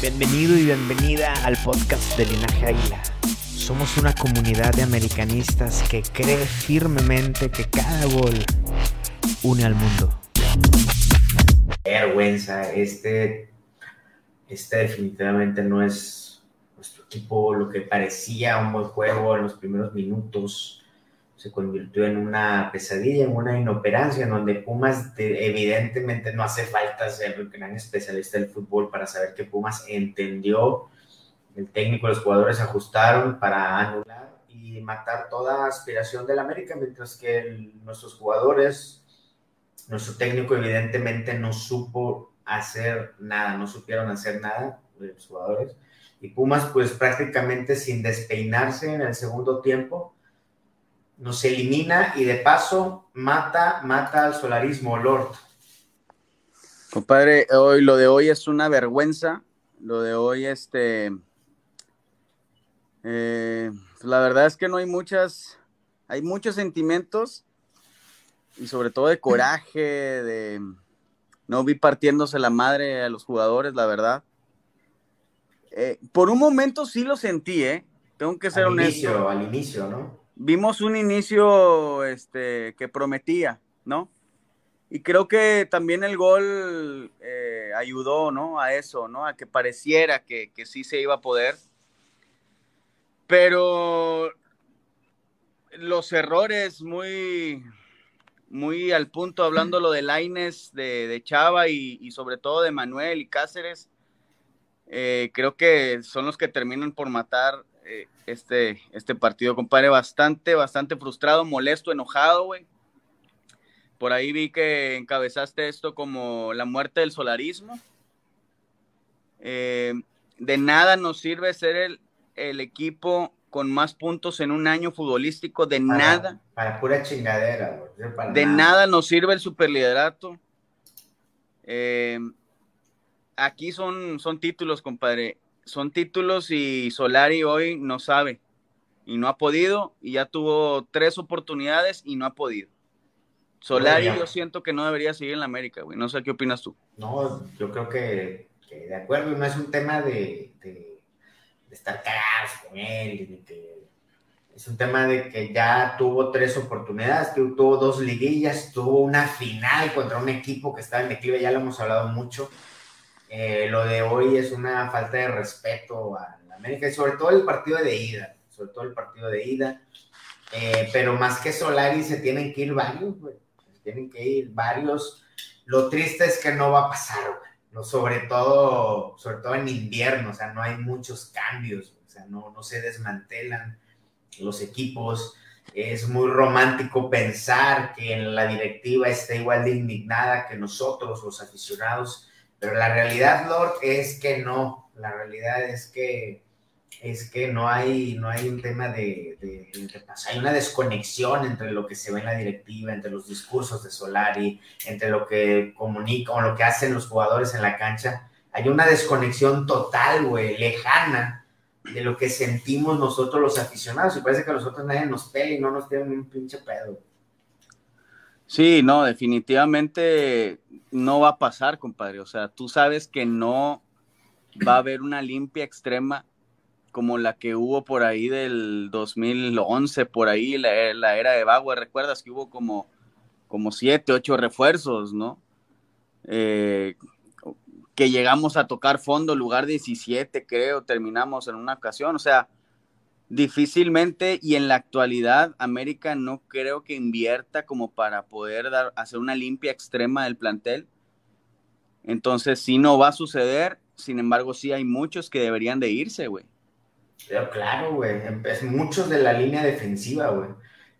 Bienvenido y bienvenida al podcast de Linaje Águila. Somos una comunidad de americanistas que cree firmemente que cada gol une al mundo. vergüenza. Este, este definitivamente no es nuestro equipo. Lo que parecía un buen juego en los primeros minutos se convirtió en una pesadilla, en una inoperancia, en donde Pumas de- evidentemente no hace falta ser el gran especialista del fútbol para saber que Pumas entendió, el técnico los jugadores ajustaron para anular y matar toda aspiración del América, mientras que nuestros jugadores nuestro técnico evidentemente no supo hacer nada, no supieron hacer nada los jugadores. Y Pumas pues prácticamente sin despeinarse en el segundo tiempo nos elimina y de paso mata, mata al solarismo Lord. Compadre, hoy lo de hoy es una vergüenza. Lo de hoy, este, eh, la verdad es que no hay muchas, hay muchos sentimientos y sobre todo de coraje, de no vi partiéndose la madre a los jugadores, la verdad. Eh, por un momento sí lo sentí, ¿eh? Tengo que ser Al honesto inicio, al inicio, ¿no? Vimos un inicio este, que prometía, ¿no? Y creo que también el gol eh, ayudó, ¿no? A eso, ¿no? A que pareciera que, que sí se iba a poder. Pero los errores muy, muy al punto, hablando lo de Laines, de, de Chava y, y sobre todo de Manuel y Cáceres, eh, creo que son los que terminan por matar eh, este, este partido, compadre. Bastante, bastante frustrado, molesto, enojado, güey. Por ahí vi que encabezaste esto como la muerte del solarismo. Eh, de nada nos sirve ser el, el equipo con más puntos en un año futbolístico, de Para- nada. Para pura chingadera, güey, para De nada nos sirve el superliderato. Eh, aquí son, son títulos, compadre. Son títulos y Solari hoy no sabe. Y no ha podido. Y ya tuvo tres oportunidades y no ha podido. Solari yo siento que no debería seguir en la América, güey. No sé qué opinas tú. No, yo creo que, que de acuerdo, no es un tema de, de- de estar cagados con él, y de que- es un tema de que ya tuvo tres oportunidades, tu- tuvo dos liguillas, tuvo una final contra un equipo que estaba en declive, ya lo hemos hablado mucho. Eh, lo de hoy es una falta de respeto a la América y sobre todo el partido de ida, sobre todo el partido de ida. Eh, pero más que Solari se tienen que ir varios, güey. Se tienen que ir varios. Lo triste es que no va a pasar, güey. No, sobre todo, sobre todo en invierno, o sea, no hay muchos cambios, o sea, no, no se desmantelan los equipos. Es muy romántico pensar que la directiva esté igual de indignada que nosotros, los aficionados, pero la realidad, Lord, es que no. La realidad es que es que no hay, no hay un tema de, de, hay una desconexión entre lo que se ve en la directiva, entre los discursos de Solari, entre lo que comunica o lo que hacen los jugadores en la cancha. Hay una desconexión total, güey, lejana de lo que sentimos nosotros los aficionados. Y parece que a nosotros nadie nos pela y no nos tienen un pinche pedo. Sí, no, definitivamente no va a pasar, compadre. O sea, tú sabes que no va a haber una limpia extrema como la que hubo por ahí del 2011, por ahí la, la era de Bagua. Recuerdas que hubo como, como siete, ocho refuerzos, ¿no? Eh, que llegamos a tocar fondo, lugar 17, creo, terminamos en una ocasión. O sea, difícilmente y en la actualidad América no creo que invierta como para poder dar, hacer una limpia extrema del plantel. Entonces sí no va a suceder, sin embargo sí hay muchos que deberían de irse, güey. Pero claro, güey, muchos de la línea defensiva, güey.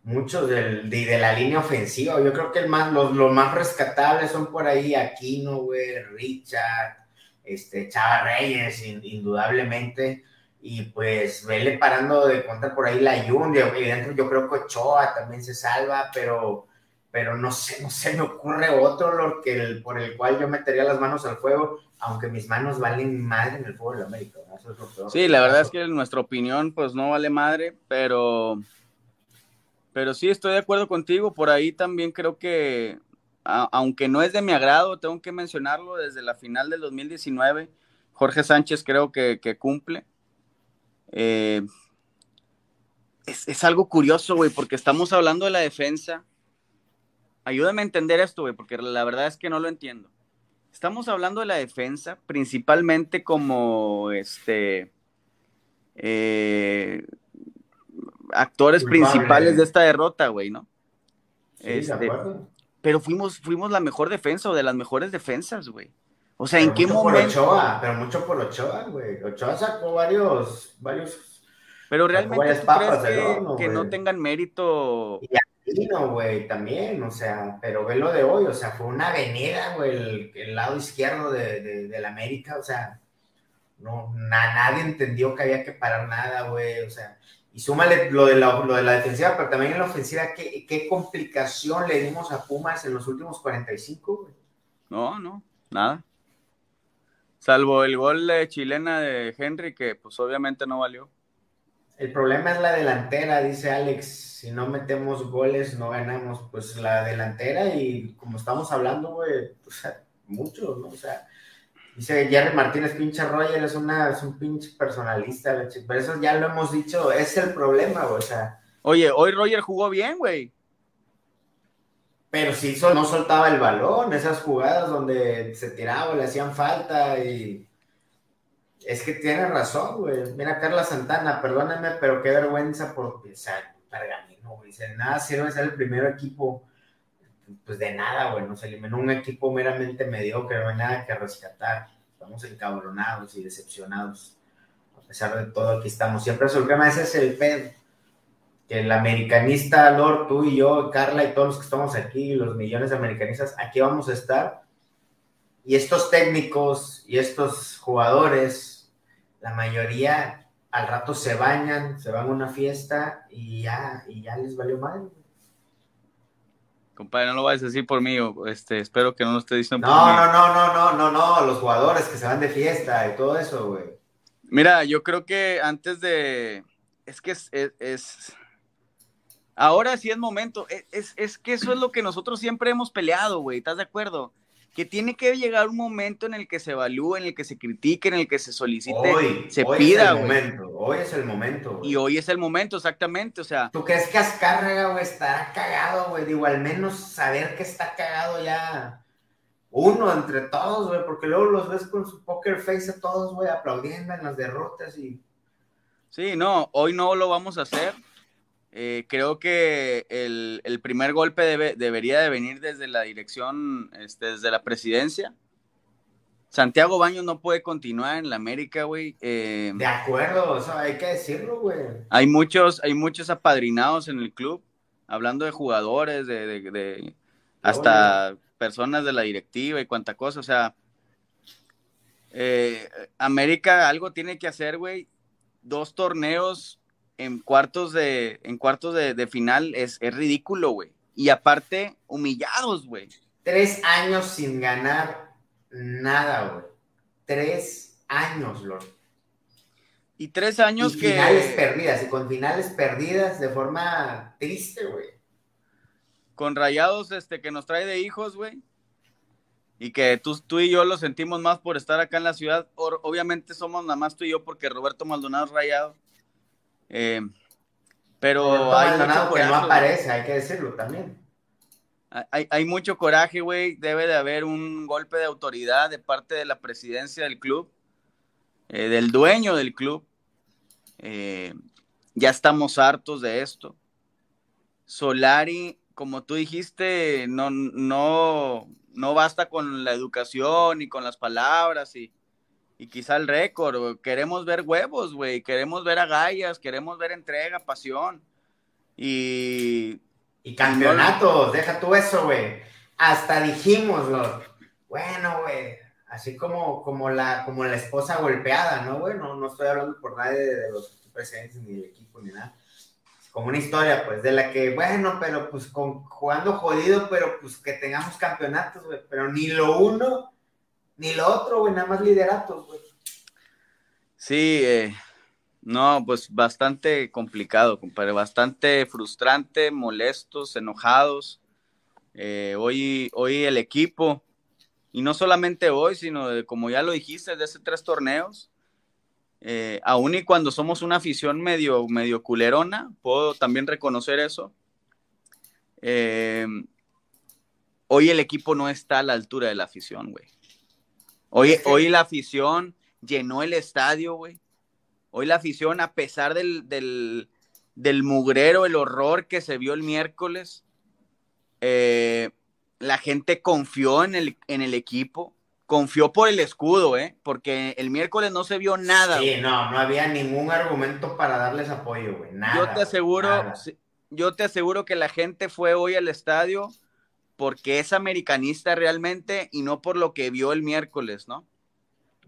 muchos del, de, la línea ofensiva. Yo creo que el más, los, los más rescatables son por ahí Aquino, güey, Richard, este, Chava Reyes, indudablemente. Y pues vele parando de contar por ahí la Yundia, evidentemente yo creo que Ochoa también se salva, pero, pero no sé, no se me ocurre otro lo que el, por el cual yo metería las manos al fuego, aunque mis manos valen madre en el fuego de América. Sí, la verdad es que en nuestra opinión pues no vale madre, pero pero sí, estoy de acuerdo contigo. Por ahí también creo que, aunque no es de mi agrado, tengo que mencionarlo, desde la final del 2019, Jorge Sánchez creo que, cumple. Eh, es, algo curioso, güey, porque estamos hablando de la defensa. Ayúdame a entender esto, güey, porque la verdad es que no lo entiendo. Estamos hablando de la defensa principalmente como este eh, actores principales de esta derrota, güey, ¿no? Este, pero fuimos, fuimos la mejor defensa o de las mejores defensas, güey. O sea, ¿en qué momento? Por Ochoa, pero mucho por Ochoa, güey. Ochoa sacó varios, varios. Pero realmente ¿tú crees que, no tengan mérito. Y no, güey, también, o sea, pero ve lo de hoy, o sea, fue una avenida, güey, el, lado izquierdo de, de, la América, o sea, no, nadie entendió que había que parar nada, güey, o sea, y súmale lo de la, lo de la defensiva, pero también en la ofensiva, ¿qué, ¿qué, complicación le dimos a Pumas en los últimos 45, güey? No, no, nada. Salvo el gol de chilena de Henry, que pues obviamente no valió. El problema es la delantera, dice Alex. Si no metemos goles, no ganamos. Pues la delantera, y como estamos hablando, güey, o sea, mucho, ¿no? O sea, Dice Jerry Martínez, pinche Roger, es, una, es un pinche personalista, pero eso ya lo hemos dicho, es el problema, güey, o sea. Oye, hoy Roger jugó bien, güey. Pero sí, no soltaba el balón, esas jugadas donde se tiraba, le hacían falta y... Es que tiene razón, güey. Mira, Carla Santana, perdóname, pero qué vergüenza por... O sea, Pergamino, güey. Dice, nada sirve ser el primer equipo pues de nada, güey, nos eliminó un equipo meramente mediocre, no hay nada que rescatar. Estamos encabronados y decepcionados. A pesar de todo, aquí estamos. Siempre es el problema, ese es el pedo. Que el americanista, Lord, tú y yo, Carla y todos los que estamos aquí, los millones de americanistas, aquí vamos a estar. Y estos técnicos y estos jugadores, la mayoría al rato se bañan, se van a una fiesta y ya, y ya les valió mal. Compadre, no lo vayas a decir por mí, este, espero que no lo esté diciendo no, por mí. No, no, no, no, no, no, los jugadores que se van de fiesta y todo eso, güey. Mira, yo creo que antes de, es que es, ahora sí es momento, es, es, es, que eso es lo que nosotros siempre hemos peleado, güey, ¿estás de acuerdo? que tiene que llegar un momento en el que se evalúe, en el que se critique, en el que se solicite, hoy, se hoy pida. Es el momento, hoy es el momento. Y hoy es el momento, exactamente, o sea. ¿Tú crees que Azcárraga, güey, estará cagado, güey? Digo, al menos saber que está cagado ya uno entre todos, güey, porque luego los ves con su poker face a todos, güey, aplaudiendo en las derrotas y... Sí, no, hoy no lo vamos a hacer. Eh, creo que el, primer golpe debería de venir desde la dirección, este, desde la presidencia. Santiago Baños no puede continuar en la América, güey. Eh, de acuerdo, o sea, hay que decirlo, güey. Hay muchos, hay muchos apadrinados en el club, hablando de jugadores, de, hasta personas de la directiva y cuánta cosa, o sea, eh, América algo tiene que hacer, güey. Dos torneos en cuartos de, en cuartos de, final es, es ridículo, güey. Y aparte, humillados, güey. Tres años sin ganar nada, güey. Tres años, Lord. Y tres años que. Finales perdidas, y con finales perdidas de forma triste, güey. Con rayados este, que nos trae de hijos, güey. Y que tú, tú y yo lo sentimos más por estar acá en la ciudad. obviamente somos nada más tú y yo porque Roberto Maldonado es rayado. Eh, pero hay mucho que no aparece, hay que decirlo también. Hay, mucho coraje, güey. Debe de haber un golpe de autoridad de parte de la presidencia del club, eh, del dueño del club. Eh, ya estamos hartos de esto. Solari, como tú dijiste, no, no, no basta con la educación y con las palabras y, y quizá el récord. Queremos ver huevos, güey. Queremos ver agallas, queremos ver entrega, pasión. Y. Y campeonatos, deja tú eso, güey. Hasta dijimos, bueno, güey, así como, como, la, como la esposa golpeada, ¿no, güey? No, no estoy hablando por nadie de, los presidentes ni del equipo ni nada. como una historia, pues, de la que, bueno, pero pues con, jugando jodido, pero pues que tengamos campeonatos, güey. Pero ni lo uno ni lo otro, güey, nada más lideratos, güey. Sí, eh, no, pues bastante complicado, compadre, bastante frustrante, molestos, enojados. Eh, hoy, hoy el equipo, y no solamente hoy, sino como ya lo dijiste, de hace tres torneos, eh, aún y cuando somos una afición medio, medio culerona, puedo también reconocer eso. hoy el equipo no está a la altura de la afición, güey. Hoy, la afición llenó el estadio, güey. Hoy la afición, a pesar del, del, mugrero, el horror que se vio el miércoles, eh, la gente confió en el, en el equipo, confió por el escudo, ¿eh? Porque el miércoles no se vio nada. Sí, no, no había ningún argumento para darles apoyo, güey. Nada. Yo te aseguro, yo te aseguro que la gente fue hoy al estadio porque es americanista realmente y no por lo que vio el miércoles, ¿no?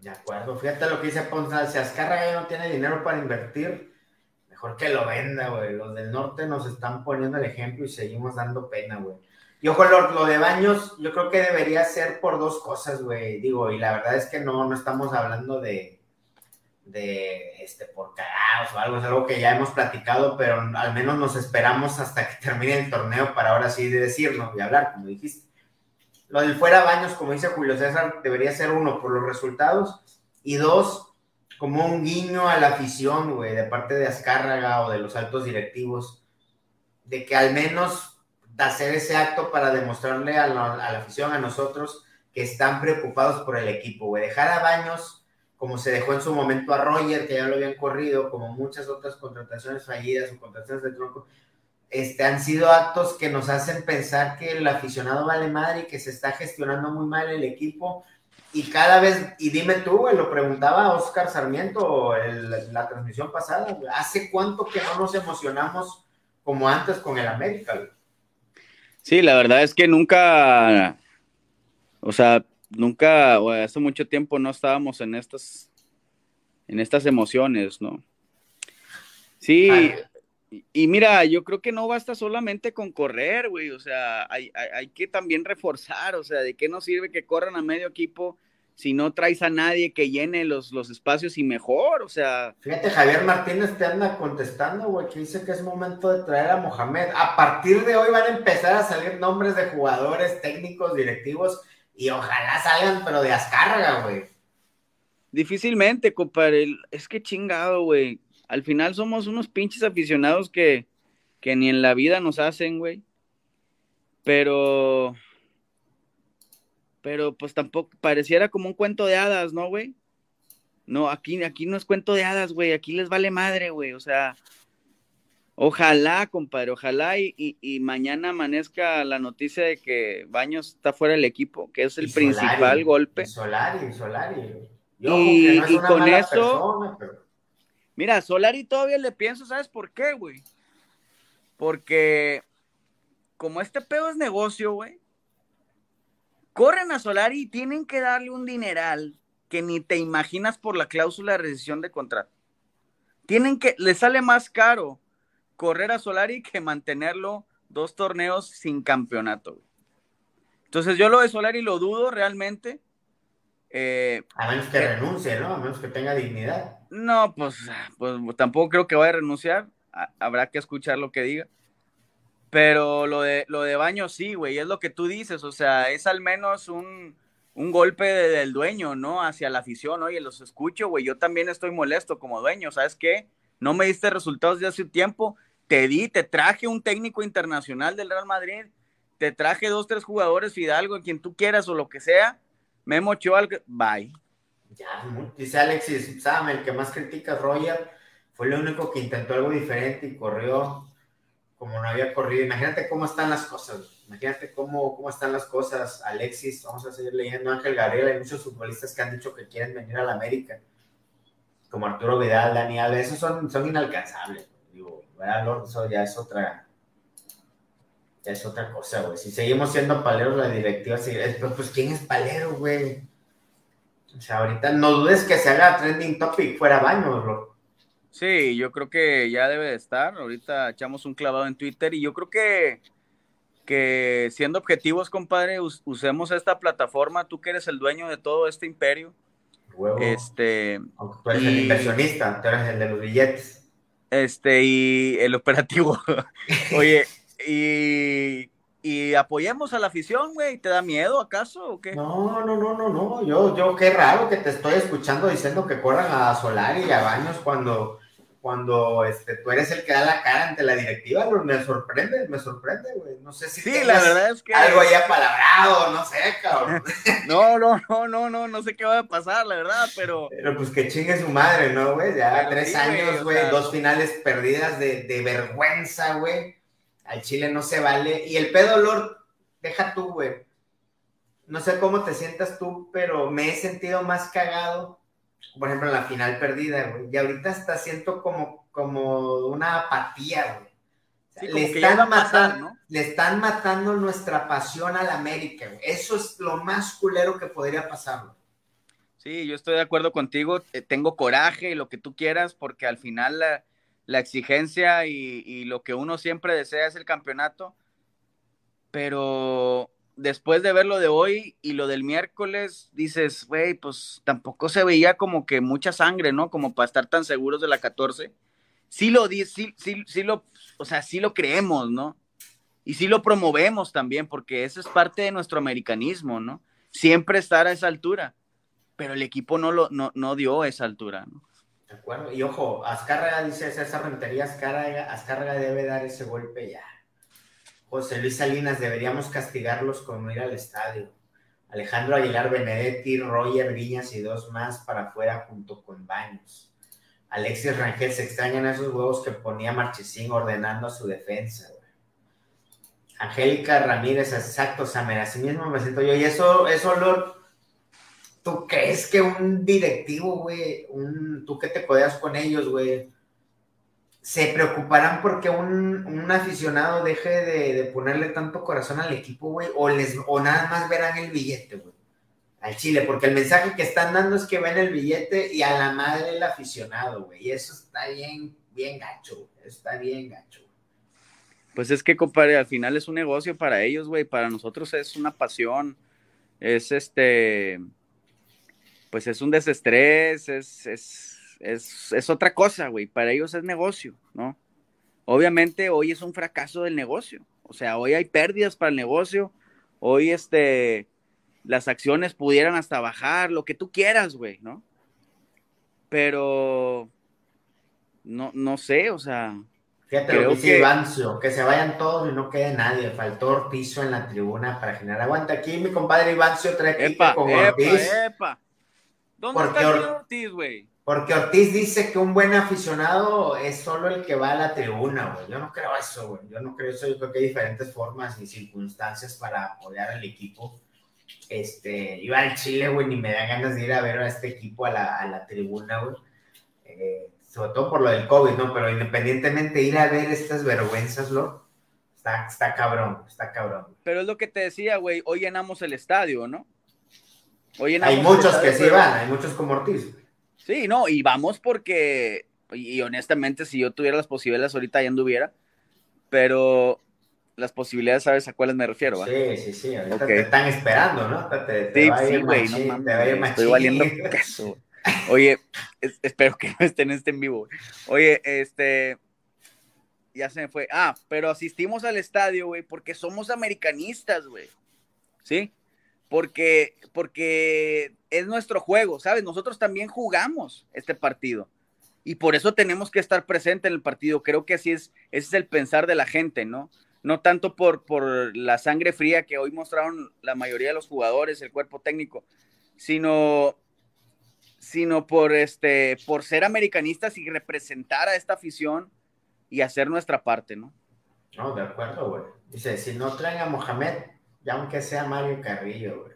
De acuerdo, fíjate lo que dice Ponza, si Azcarra ya no tiene dinero para invertir, mejor que lo venda, güey. Los del norte nos están poniendo el ejemplo y seguimos dando pena, güey. Y ojo, lo, lo de Baños, yo creo que debería ser por dos cosas, güey. Digo, y la verdad es que no, no estamos hablando de, de este, por cagados o algo, es algo que ya hemos platicado, pero al menos nos esperamos hasta que termine el torneo para ahora sí decirnos y hablar, como dijiste. Lo del fuera baños, como dice Julio César, debería ser uno, por los resultados, y dos, como un guiño a la afición, güey, de parte de Azcárraga o de los altos directivos, de que al menos hacer ese acto para demostrarle a la, a la afición, a nosotros, que están preocupados por el equipo, güey. Dejar a Baños como se dejó en su momento a Roger, que ya lo habían corrido, como muchas otras contrataciones fallidas o contrataciones de tronco, este, han sido actos que nos hacen pensar que el aficionado vale madre y que se está gestionando muy mal el equipo. Y cada vez, y dime tú, lo preguntaba Oscar Sarmiento en la transmisión pasada, ¿hace cuánto que no nos emocionamos como antes con el América? Sí, la verdad es que nunca, o sea, nunca, o hace mucho tiempo no estábamos en estas, en estas emociones, ¿no? Sí, y, mira, yo creo que no basta solamente con correr, güey, o sea, hay, que también reforzar, o sea, ¿de qué nos sirve que corran a medio equipo si no traes a nadie que llene los, los espacios y mejor, o sea. Fíjate, Javier Martínez te anda contestando, güey, que dice que es momento de traer a Mohamed. A partir de hoy van a empezar a salir nombres de jugadores, técnicos, directivos y ojalá salgan, pero de Azcárraga, güey. Difícilmente, compadre. Es que chingado, güey. Al final somos unos pinches aficionados que, que ni en la vida nos hacen, güey. Pero. Pero pues tampoco pareciera como un cuento de hadas, ¿no, güey? No, aquí, aquí no es cuento de hadas, güey. Aquí les vale madre, güey. O sea, Ojalá, compadre, ojalá y, mañana amanezca la noticia de que Baños está fuera del equipo, que es el principal golpe. Y Solari, Solari. y, con eso, mira, Solari todavía le pienso, ¿sabes por qué, güey? Porque como este pedo es negocio, güey, corren a Solari y tienen que darle un dineral que ni te imaginas por la cláusula de rescisión de contrato. Tienen que, le sale más caro correr a Solari que mantenerlo dos torneos sin campeonato. Entonces yo lo de Solari lo dudo realmente. Eh, a menos que eh, renuncie, ¿no? A menos que tenga dignidad. No, pues, pues tampoco creo que vaya a renunciar. habrá que escuchar lo que diga. Pero lo de, lo de Baño sí, güey, es lo que tú dices. O sea, es al menos un, un golpe del dueño, ¿no? Hacia la afición. Oye, los escucho, güey. Yo también estoy molesto como dueño. ¿Sabes qué? No me diste resultados de hace tiempo, te di, te traje un técnico internacional del Real Madrid, te traje dos, tres jugadores, Fidalgo, quien tú quieras o lo que sea, me mochó algo, bye. Ya, dice Alexis Sam, el que más critica a Roger, fue el único que intentó algo diferente y corrió como no había corrido. Imagínate cómo están las cosas, imagínate cómo, cómo están las cosas, Alexis, vamos a seguir leyendo, Ángel Gabriel, hay muchos futbolistas que han dicho que quieren venir a la América como Arturo Vidal, Dani Alves, esos son, son inalcanzables. Digo, ¿verdad, Eso ya es otra, ya es otra cosa, güey. Si seguimos siendo paleros, la directiva sigue, pues ¿quién es palero, güey? O sea, ahorita no dudes que se haga trending topic fuera baño, bro. Sí, yo creo que ya debe de estar. Ahorita echamos un clavado en Twitter y yo creo que, que siendo objetivos, compadre, usemos esta plataforma. Tú que eres el dueño de todo este imperio. Este. tú eres el inversionista, tú eres el de los billetes. Este, y el operativo. Oye, y y apoyemos a la afición, güey. ¿Te da miedo acaso o qué? No, no, no, no, no. Yo, yo, qué raro que te estoy escuchando diciendo que corran a Solar y a Baños cuando, cuando este, tú eres el que da la cara ante la directiva. Me sorprende, me sorprende, güey. No sé si sí, la verdad es que... algo ya palabrado, no sé, cabrón. no, no, no, no, no, no sé qué va a pasar, la verdad, pero. Pero pues que chingue su madre, ¿no, güey? Ya tres años, güey, dos finales perdidas de, de vergüenza, güey al Chile no se vale. Y el pedo, Lord, deja tú, güey. No sé cómo te sientas tú, pero me he sentido más cagado, por ejemplo, en la final perdida, güey. Y ahorita hasta siento como, como una apatía, güey. le, están matando, le están matando nuestra pasión a la América, güey. Eso es lo más culero que podría pasar, güey. Sí, yo estoy de acuerdo contigo. Tengo coraje y lo que tú quieras, porque al final la, la exigencia y, lo que uno siempre desea es el campeonato, pero después de ver lo de hoy y lo del miércoles, dices, güey, pues tampoco se veía como que mucha sangre, ¿no? Como para estar tan seguros de la 14. Sí lo, sí, sí, sí lo, o sea, sí lo creemos, ¿no? Y sí lo promovemos también, porque eso es parte de nuestro americanismo, ¿no? Siempre estar a esa altura, pero el equipo no, lo, no, no dio esa altura, ¿no? De acuerdo. Y ojo, Azcárraga dice César Rentería, Azcárraga, Azcárraga debe dar ese golpe ya. José Luis Salinas, deberíamos castigarlos con ir al estadio. Alejandro Aguilar Benedetti, Roger Viñas y dos más para afuera junto con Baños. Alexis Rangel, se extrañan esos huevos que ponía Marchesín ordenando su defensa. Angélica Ramírez, exacto, Samer, así mismo me siento yo. Y eso, eso, Lord, ¿Tú crees que un directivo, güey, un, tú que te codeas con ellos, güey, se preocuparán porque un, aficionado deje de, ponerle tanto corazón al equipo, güey? O, o nada más verán el billete, güey, al Chile, porque el mensaje que están dando es que ven el billete y a la madre el aficionado, güey, y eso está bien, bien gacho, está bien gacho. Pues es que, compadre, al final es un negocio para ellos, güey, para nosotros es una pasión, es este pues es un desestrés, es, es, otra cosa, güey. Para ellos es negocio, ¿no? Obviamente hoy es un fracaso del negocio. O sea, hoy hay pérdidas para el negocio. Hoy, este, las acciones pudieran hasta bajar, lo que tú quieras, güey, ¿no? Pero, no, no sé, o sea. Fíjate lo que dice Ivancio, que se vayan todos y no quede nadie. Faltó Ortizo en la tribuna para generar. Aguanta aquí, mi compadre Ivancio trae aquí con Ortiz. Epa. ¿Dónde porque está Ortiz, güey? Porque Ortiz dice que un buen aficionado es solo el que va a la tribuna, güey. Yo no creo eso, güey. Yo no creo eso. Yo creo que hay diferentes formas y circunstancias para apoyar al equipo. Este, iba al Chile, güey, ni me da ganas de ir a ver a este equipo a la, a la tribuna, güey. Eh, sobre todo por lo del COVID, ¿no? Pero independientemente ir a ver estas vergüenzas, ¿lo? Está, está cabrón, está cabrón. Pero es lo que te decía, güey, hoy llenamos el estadio, ¿no? hay muchos que sí van, hay muchos como Ortiz. Sí, no, y vamos porque, y, honestamente, si yo tuviera las posibilidades ahorita ya anduviera, pero las posibilidades, ¿sabes a cuáles me refiero? Sí, sí, sí, ahorita te están esperando, ¿no? sí, sí, güey, no mames, estoy valiendo caso. Oye, espero que no estén este en vivo. Oye, este, ya se me fue. Ah, pero asistimos al estadio, güey, porque somos americanistas, güey. ¿Sí? Porque, porque es nuestro juego, ¿sabes? Nosotros también jugamos este partido y por eso tenemos que estar presente en el partido. Creo que así es, ese es el pensar de la gente, ¿no? No tanto por, por la sangre fría que hoy mostraron la mayoría de los jugadores, el cuerpo técnico, sino, sino por, este, por ser americanistas y representar a esta afición y hacer nuestra parte, ¿no? No, de acuerdo, güey. Dice, si no traen a Mohamed, ya aunque sea Mario Carrillo, güey.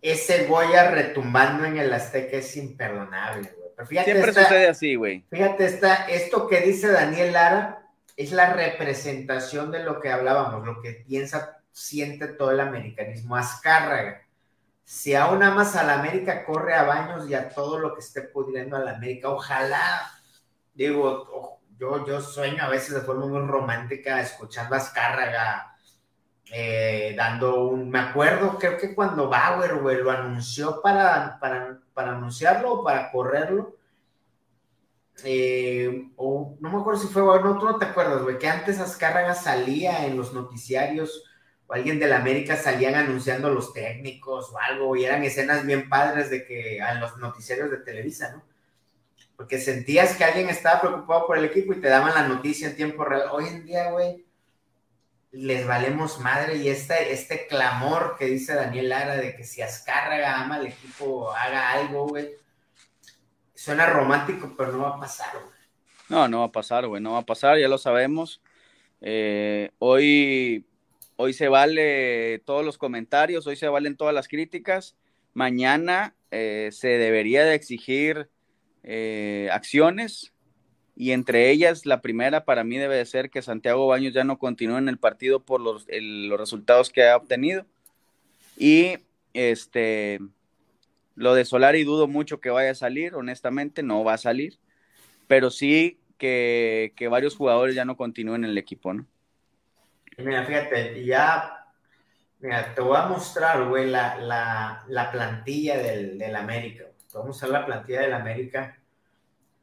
Ese Goya retumbando en el Azteca es imperdonable, güey. Siempre sucede así, güey. Fíjate, está, esto que dice Daniel Lara, es la representación de lo que hablábamos, lo que piensa, siente todo el americanismo. Azcárraga. Si aún amas a la América, corre a baños y a todo lo que esté pudriendo a la América. Ojalá, digo, yo, yo sueño a veces de forma muy romántica escuchando a Azcárraga eh, dando un. Me acuerdo, creo que cuando Bauer, güey, lo anunció para, para, para anunciarlo o para correrlo eh, o no me acuerdo si fue, no, tú no te acuerdas, güey, que antes Azcárraga salía en los noticiarios o alguien de la América salían anunciando los técnicos o algo, y eran escenas bien padres de que en los noticiarios de Televisa, ¿no? Porque sentías que alguien estaba preocupado por el equipo y te daban la noticia en tiempo real. Hoy en día, güey, les valemos madre y este, este clamor que dice Daniel Lara de que si Azcárraga ama al equipo, haga algo, güey Suena romántico, pero no va a pasar, güey. No, no va a pasar, güey, no va a pasar, ya lo sabemos. Eh, hoy, hoy se vale todos los comentarios, hoy se valen todas las críticas. Mañana eh, se debería de exigir eh, acciones y entre ellas la primera para mí debe de ser que Santiago Baños ya no continúe en el partido por los, los resultados que ha obtenido. Y este lo de Solari dudo mucho que vaya a salir, honestamente, no va a salir, pero sí que, varios jugadores ya no continúen en el equipo, ¿no? Mira, fíjate, ya, mira, te voy a mostrar, güey, la, plantilla del, del, América. Voy a mostrar la plantilla del América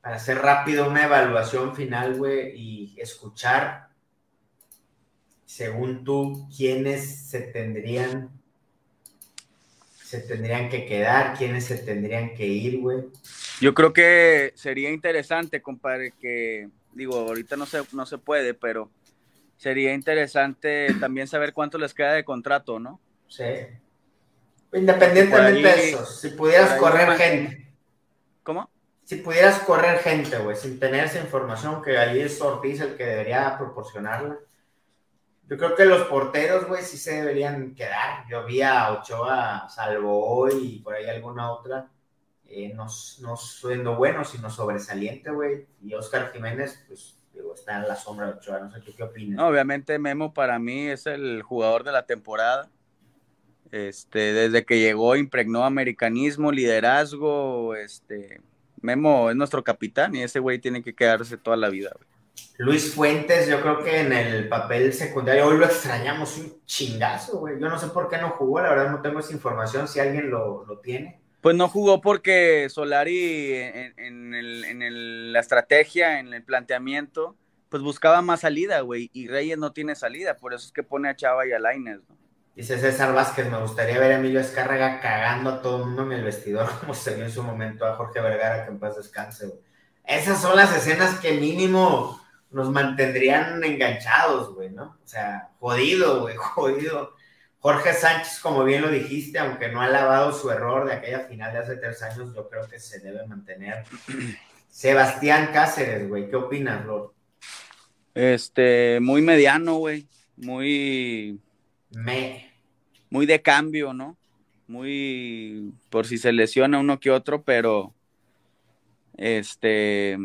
para hacer rápido una evaluación final, güey, y escuchar, según tú, quiénes se tendrían se tendrían que quedar, quiénes se tendrían que ir, güey. Yo creo que sería interesante, compadre, que, digo, ahorita no se, no se puede, pero sería interesante también saber cuánto les queda de contrato, ¿no? Sí. Independientemente de eso, si pudieras correr gente. ¿Cómo? Si pudieras correr gente, güey, sin tener esa información que ahí es Ortiz el que debería proporcionarla yo creo que los porteros, güey, sí se deberían quedar. Yo vi a Ochoa, salvo hoy y por ahí alguna otra, eh, no, no siendo bueno, sino sobresaliente, güey. Y Oscar Jiménez, pues, digo, está en la sombra de Ochoa. No sé qué, qué opinas. obviamente Memo para mí es el jugador de la temporada. Este, desde que llegó impregnó americanismo, liderazgo, este, Memo es nuestro capitán y ese güey tiene que quedarse toda la vida, güey. Luis Fuentes, yo creo que en el papel secundario, hoy lo extrañamos un chingazo, güey. Yo no sé por qué no jugó, la verdad no tengo esa información, si alguien lo, tiene. Pues no jugó porque Solari en, la estrategia, en el planteamiento, pues buscaba más salida, güey, y Reyes no tiene salida, por eso es que pone a Chava y a Laines, ¿no? Dice César Vázquez, me gustaría ver a Emilio Escárraga cagando a todo el mundo en el vestidor, como se vio en su momento a Jorge Vergara, que en paz descanse, güey. Esas son las escenas que mínimo nos mantendrían enganchados, güey, ¿no? O sea, jodido, güey, jodido. Jorge Sánchez, como bien lo dijiste, aunque no ha lavado su error de aquella final de hace tres años, yo creo que se debe mantener. Sebastián Cáceres, güey, ¿qué opinas, Lord? Este, muy mediano, güey, muy... Me. Muy de cambio, ¿no? Muy, por si se lesiona uno que otro, pero, este,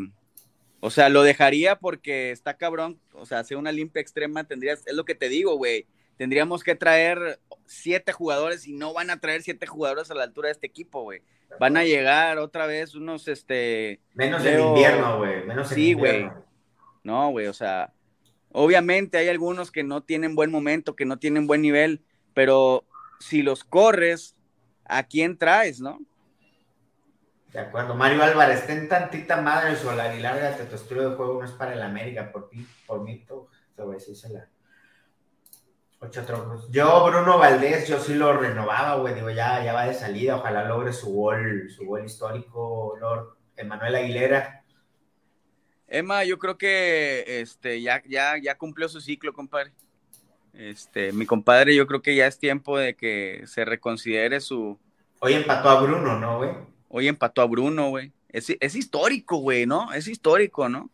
o sea, lo dejaría porque está cabrón. O sea, hacer una limpia extrema tendrías, es lo que te digo, güey. Tendríamos que traer siete jugadores y no van a traer siete jugadores a la altura de este equipo, güey. Van a llegar otra vez unos, este. Menos en invierno, güey. Menos en sí, güey. No, güey, o sea, obviamente hay algunos que no tienen buen momento, que no tienen buen nivel, pero si los corres, ¿a quién traes, no? De acuerdo. Mario Álvarez, ten tantita madre solar y lárgate, tu estilo de juego no es para el América, por ti, por mí, todo. la. Ocho trocos. Yo, Bruno Valdés, yo sí lo renovaba, güey. Digo, ya, ya va de salida. Ojalá logre su gol, su gol histórico, Lord Emanuel Aguilera. Emma, yo creo que este, ya, ya, ya cumplió su ciclo, compadre. Este, mi compadre, yo creo que ya es tiempo de que se reconsidere su. Hoy empató a Bruno, ¿no, güey? Hoy empató a Bruno, güey. Es, histórico, güey, ¿no? Es histórico, ¿no?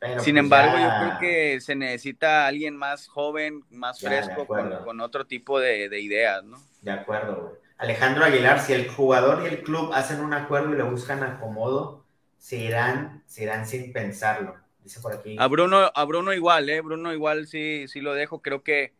Sin pues embargo, yo creo que se necesita alguien más joven, más fresco, con, otro tipo de, ideas, ¿no? De acuerdo, güey. Alejandro Aguilar, si el jugador y el club hacen un acuerdo y le buscan acomodo, se irán, se irán sin pensarlo. Dice por aquí. A Bruno, a Bruno igual, ¿eh? Bruno igual sí, sí lo dejo. Creo que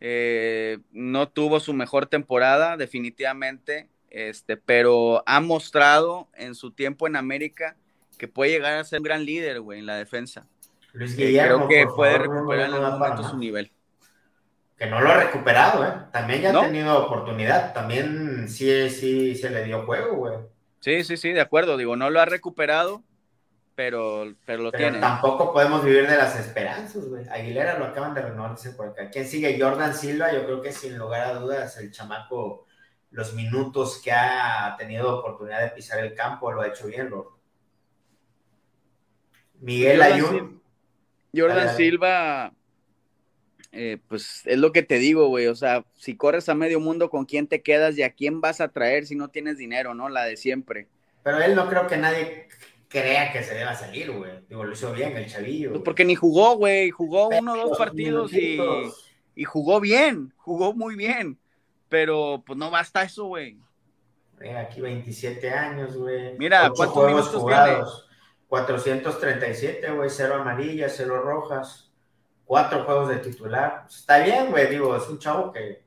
eh, no tuvo su mejor temporada, definitivamente, este, pero ha mostrado en su tiempo en América que puede llegar a ser un gran líder, güey, en la defensa. Luis Guillermo, creo que puede favor, recuperar en algún momento su nivel. Que no lo ha recuperado, ¿eh? También ya ¿No? ha tenido oportunidad. También sí, sí se le dio juego, güey. Sí, sí, sí, de acuerdo. Digo, no lo ha recuperado, pero, pero lo Pero tampoco podemos vivir de las esperanzas, güey. Aguilera lo acaban de renovar, dice por acá. ¿Quién sigue? Jordan Silva, yo creo que sin lugar a dudas el chamaco, los minutos que ha tenido oportunidad de pisar el campo, lo ha hecho bien, Lord. Miguel Ayun. Jordan. Silva, eh, pues es lo que te digo, güey. O sea, si corres a medio mundo, ¿con quién te quedas y a quién vas a traer si no tienes dinero, no? La de siempre. Pero él no creo que nadie crea que se deba salir, güey. Digo, lo hizo bien el chavillo. Porque ni jugó, güey. Jugó uno o dos partidos y, y jugó bien, jugó muy bien. Pero pues no basta eso, güey. Mira, aquí 27 años, güey. Mira, ¿cuántos minutos jugados. 437, güey. Cero amarillas, cero rojas. Cuatro juegos de titular. Está bien, güey. Digo, es un chavo que.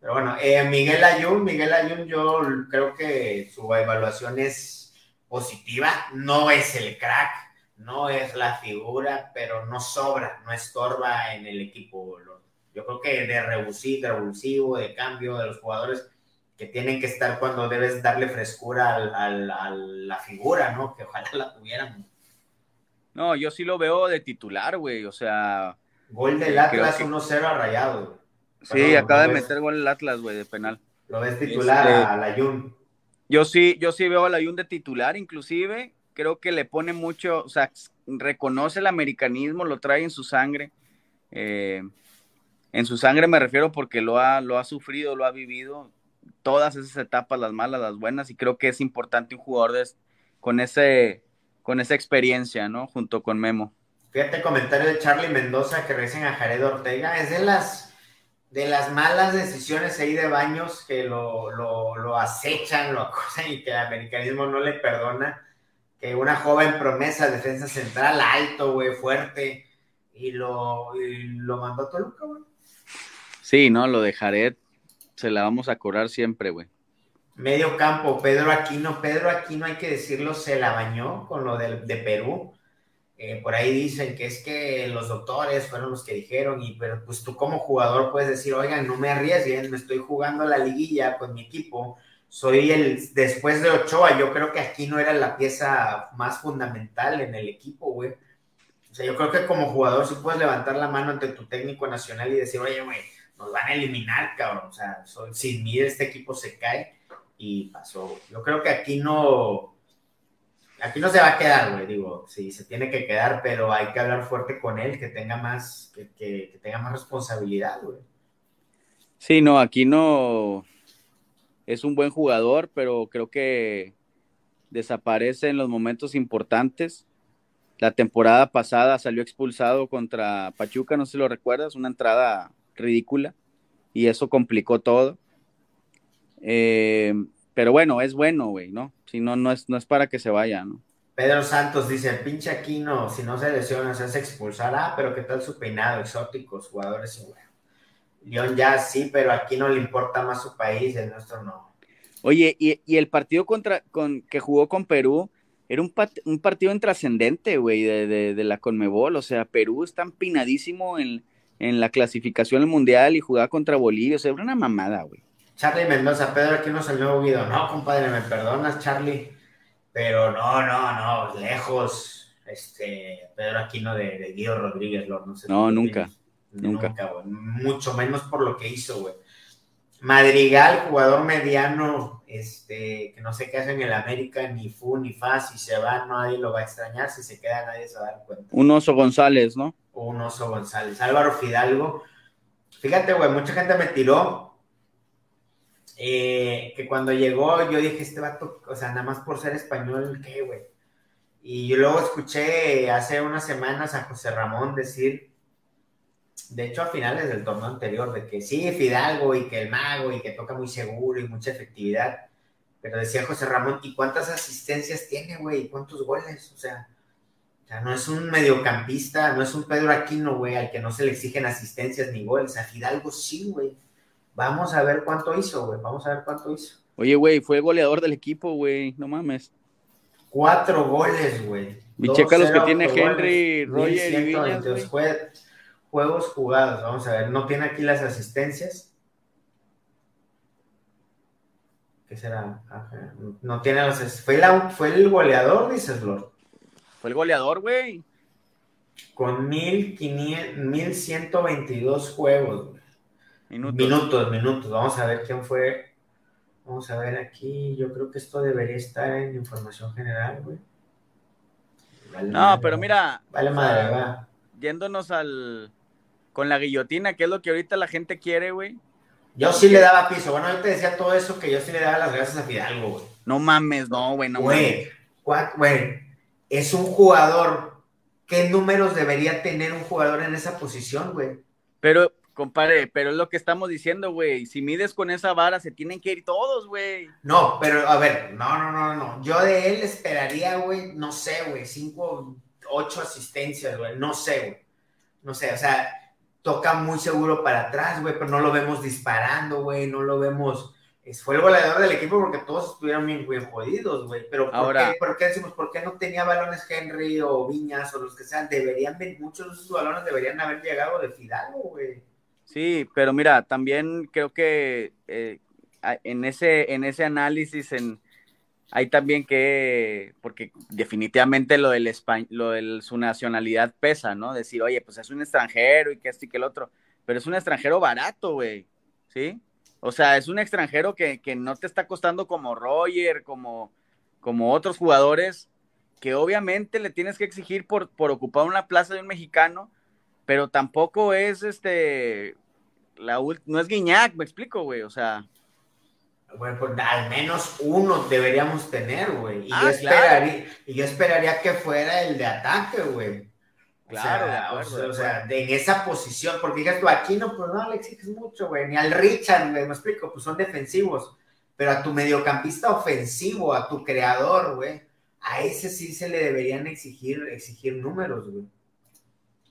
Pero bueno, eh, Miguel Ayun, Miguel Ayun, yo creo que su evaluación es positiva. No es el crack, no es la figura, pero no sobra, no estorba en el equipo. Yo creo que de revulsivo, de revulsivo, de cambio de los jugadores que tienen que estar cuando debes darle frescura al- al- a la figura, ¿no? Que ojalá la tuviéramos. No, yo sí lo veo de titular, güey. O sea, Gol del Creo Atlas que- 1-0 a Rayados. güey. sí, Perdón, acaba de ves- meter gol el Atlas, güey, de penal. Lo ves titular Este- a la Jun. Yo sí, yo sí veo a Layun de titular, inclusive creo que le pone mucho, o sea, reconoce el americanismo, lo trae en su sangre. Eh, en su sangre me refiero porque lo ha, lo ha sufrido, lo ha vivido, todas esas etapas, las malas, las buenas, y creo que es importante un jugador con, ese, con esa experiencia, ¿no? Junto con Memo. Fíjate comentario de Charlie Mendoza que regresen a Jared Ortega. Es de las, de las malas decisiones ahí de Baños que lo, lo, lo acechan, lo acosan y que el americanismo no le perdona. Que una joven promesa, defensa central, alto, güey, fuerte, y lo, y lo mandó a Toluca, güey. Sí, ¿no? Lo de Jared se la vamos a cobrar siempre, güey. Medio campo, Pedro Aquino. Pedro Aquino, hay que decirlo, se la bañó con lo de, de Perú. Eh, por ahí dicen que es que los doctores fueron los que dijeron, y pero pues tú como jugador puedes decir, oigan, no me arriesguen, me estoy jugando la liguilla con mi equipo, soy el, después de Ochoa, yo creo que Aquino era la pieza más fundamental en el equipo, güey. O sea, yo creo que como jugador sí puedes levantar la mano ante tu técnico nacional y decir, oye, güey, nos van a eliminar, cabrón. O sea, sin mí este equipo se cae y pasó. Yo creo que aquí no, aquí no se va a quedar, güey. Digo, sí, se tiene que quedar, pero hay que hablar fuerte con él, que tenga más, que, que- tenga más responsabilidad, güey. Sí, no, aquí no es un buen jugador, pero creo que desaparece en los momentos importantes. La temporada pasada salió expulsado contra Pachuca, no sé si lo recuerdas, una entrada ridícula y eso complicó todo. Eh, pero bueno, es bueno, güey, ¿no? Si no, no es, no es para que se vaya, ¿no? Pedro Santos dice, pinche Aquino, si no se lesiona, se hace expulsar. Ah, pero qué tal su peinado, exóticos, jugadores, y bueno. León ya sí, pero aquí no le importa más su país, el nuestro no. Oye, y, y el partido contra, con, que jugó con Perú era un, pat- un partido intrascendente, güey, de, de, de la Conmebol. O sea, Perú está empinadísimo en, en la clasificación al Mundial y jugaba contra Bolivia. O sea, era una mamada, güey. Charlie Mendoza, Pedro Aquino es el nuevo Guido. No, compadre, me perdonas, Charlie. Pero no, no, no, lejos. Este, Pedro Aquino de, de Guido Rodríguez, Lord. No, sé No, nunca, nunca. Nunca, güey. Mucho menos por lo que hizo, güey. Madrigal, jugador mediano, este, que no sé qué hace en el América, ni fu ni fa, si se va nadie lo va a extrañar, si se queda nadie se va a dar cuenta. Un oso González, ¿no? Un oso González. Álvaro Fidalgo. Fíjate, güey, mucha gente me tiró eh, que cuando llegó yo dije, este vato, o sea, nada más por ser español, ¿qué, güey? Y yo luego escuché hace unas semanas a José Ramón decir, de hecho a finales del torneo anterior, de que sí, Fidalgo y que el mago y que toca muy seguro y mucha efectividad. Pero decía José Ramón, ¿y cuántas asistencias tiene, güey? ¿Y cuántos goles? O sea, O sea, no es un mediocampista, no es un Pedro Aquino, güey, al que no se le exigen asistencias ni goles. A Fidalgo sí, güey. Vamos a ver cuánto hizo, güey. Vamos a ver cuánto hizo. Oye, güey, fue el goleador del equipo, güey. No mames. Cuatro goles, güey. Y checa los que tiene Henry, Roger y Viñas, Juegos jugados, vamos a ver. No tiene aquí las asistencias. ¿Qué será? No tiene las... Fue, fue el goleador, dices, Lord. Fue el goleador, güey. Con 1122 juegos, güey. Minutos. Minutos, minutos. Vamos a ver quién fue. Vamos a ver aquí. Yo creo que esto debería estar en información general, güey. no, pero mira. Vale madre, va. Yéndonos al. Con la guillotina, que es lo que ahorita la gente quiere, güey. Yo sí le daba piso. Bueno, yo te decía todo eso que yo sí le daba las gracias a Fidalgo, güey. No mames, no, güey, no güey, Güey, es un jugador. ¿Qué números debería tener un jugador en esa posición, güey? Pero, compadre, pero es lo que estamos diciendo, güey. Si mides con esa vara, se tienen que ir todos, güey. No, pero a ver, no, no, no, no. Yo de él esperaría, güey, no sé, güey, cinco, ocho asistencias, güey. No sé, güey. No sé, o sea, toca muy seguro para atrás, güey, pero no lo vemos disparando, güey, no lo vemos. Fue el goleador del equipo porque todos estuvieron bien, bien jodidos, güey. Pero ¿por, Ahora, qué, ¿por qué decimos, por qué no tenía balones Henry o Viñas o los que sean? Deberían, muchos de esos balones deberían haber llegado de Fidalgo, güey. Sí, pero mira, también creo que eh, en, ese, en ese análisis, en, hay también que, porque definitivamente lo del lo de su nacionalidad pesa, ¿no? Decir, oye, pues es un extranjero y que este y que el otro, pero es un extranjero barato, güey, ¿sí? O sea, es un extranjero que, no te está costando como Roger, como, como otros jugadores, que obviamente le tienes que exigir por, por ocupar una plaza de un mexicano, pero tampoco es este, la, no es Guiñac, me explico, güey, o sea, bueno, pues al menos uno deberíamos tener, güey. Y, ah, yo esperaría, y yo esperaría que fuera el de ataque, güey. Claro, o sea, en esa posición, porque digas tú, aquí no, pues no le exiges mucho, güey, ni al Richard, me explico, pues son defensivos, pero a tu mediocampista ofensivo, a tu creador, güey, a ese sí se le deberían exigir, exigir números, güey.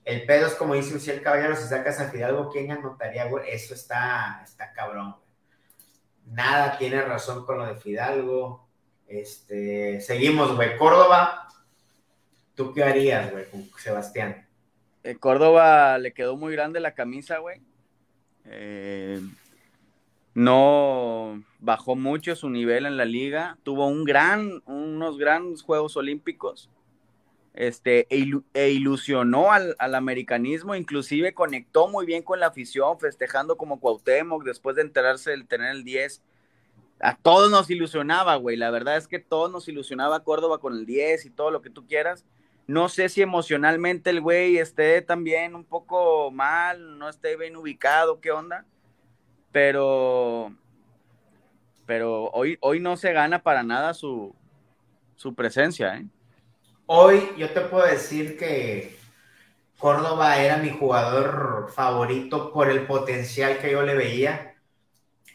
El pedo es como dice el Caballero, si sacas a Fidalgo, ¿quién anotaría, güey? Eso está, está cabrón, nada tiene razón con lo de Fidalgo. Este, seguimos, güey. Córdoba, ¿tú qué harías, güey, con Sebastián? Eh, Córdoba le quedó muy grande la camisa, güey. Eh, no bajó mucho su nivel en la liga. Tuvo un gran, unos grandes Juegos Olímpicos. Este, e, e ilusionó al, al, americanismo, inclusive conectó muy bien con la afición, festejando como Cuauhtémoc después de enterarse del tener el 10. A todos nos ilusionaba, güey. La verdad es que todos nos ilusionaba Córdoba con el 10 y todo lo que tú quieras. No sé si emocionalmente el güey esté también un poco mal, no esté bien ubicado, qué onda. Pero, pero hoy, hoy no se gana para nada su, su presencia, ¿eh? Hoy yo te puedo decir que Córdoba era mi jugador favorito por el potencial que yo le veía,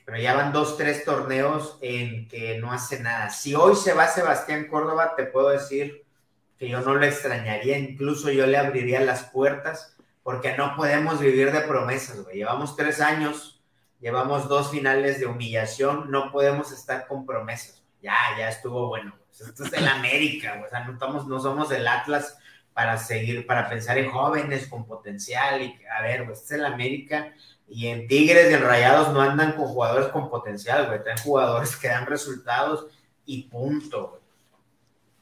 pero ya van dos, tres torneos en que no hace nada. Si hoy se va Sebastián Córdoba, te puedo decir que yo no lo extrañaría, incluso yo le abriría las puertas, porque no podemos vivir de promesas, güey. Llevamos tres años, llevamos dos finales de humillación, no podemos estar con promesas. Ya, ya estuvo bueno. Esto es el América, o sea, no, estamos, no somos el Atlas para seguir, para pensar en jóvenes con potencial y a ver, pues este es el América y en Tigres y en Rayados no andan con jugadores con potencial, güey, traen jugadores que dan resultados y punto.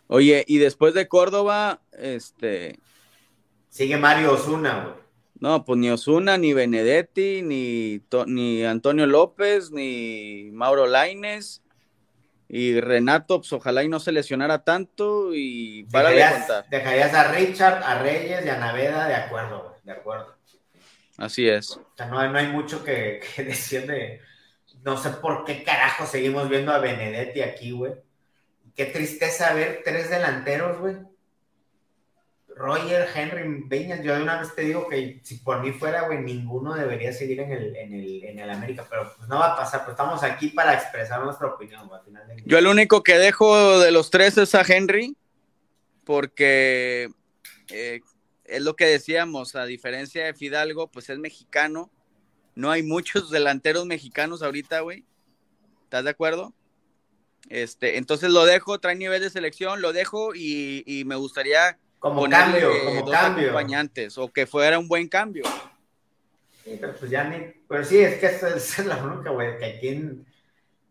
Oye, y después de Córdoba, este... Sigue Mario Osuna, güey. No, pues ni Osuna, ni Benedetti, ni, ni Antonio López, ni Mauro Laines, y Renato, pues ojalá y no se lesionara tanto y para de contar. Dejarías a Richard, a Reyes y a Naveda de acuerdo, de acuerdo. Así es. O sea, no, hay mucho que, decir de. No sé por qué carajo seguimos viendo a Benedetti aquí, güey. Qué tristeza ver tres delanteros, güey. Roger, Henry, Beñas, yo de una vez te digo que si por mí fuera, güey, ninguno debería seguir en el, en el, en el América, pero pues no va a pasar, pues estamos aquí para expresar nuestra opinión, final Yo el único que dejo de los tres es a Henry, porque eh, es lo que decíamos, a diferencia de Fidalgo, pues es mexicano. No hay muchos delanteros mexicanos ahorita, güey. ¿Estás de acuerdo? Este, entonces lo dejo, trae nivel de selección, lo dejo y, me gustaría como cambio, como dos acompañantes o que fuera un buen cambio. Sí, pero pues ya ni, pues sí, es que esa es la única, güey, que aquí en,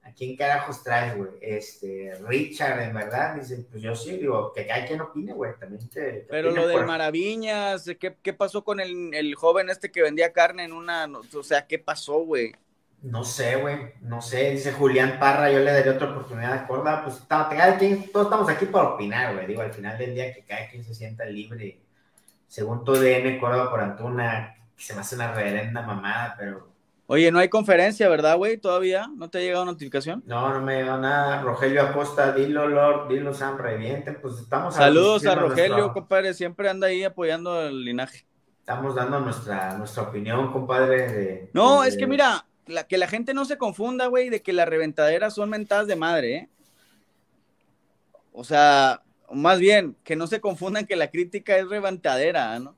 ¿a quién carajos traes, güey? Este, Richard, en verdad, dice, pues yo sí, digo, que hay quien opine, güey, también te, Pero lo de Maraviñas, ¿qué, ¿qué, pasó con el, el, joven este que vendía carne en una, o sea, qué pasó, güey? No sé, güey, no sé, dice Julián Parra, yo le daría otra oportunidad de acordar, pues cada quien, todos estamos aquí para opinar, güey, digo, al final del día que cada quien se sienta libre, según tu DN, Córdoba por Antuna, se me hace una reverenda mamada, pero Oye, no hay conferencia, ¿verdad, güey? ¿Todavía? ¿No te ha llegado notificación? No, no me ha llegado nada. Rogelio Acosta, dilo, Lord, dilo, Sam, reviente. Pues estamos Saludos a Rogelio, compadre. Siempre anda ahí apoyando el linaje. Estamos dando nuestra, nuestra opinión, compadre. De, no, es que mira, la, que la gente no se confunda, güey, de que las reventaderas son mentadas de madre, ¿eh? O sea, más bien, que no se confundan que la crítica es reventadera, ¿no?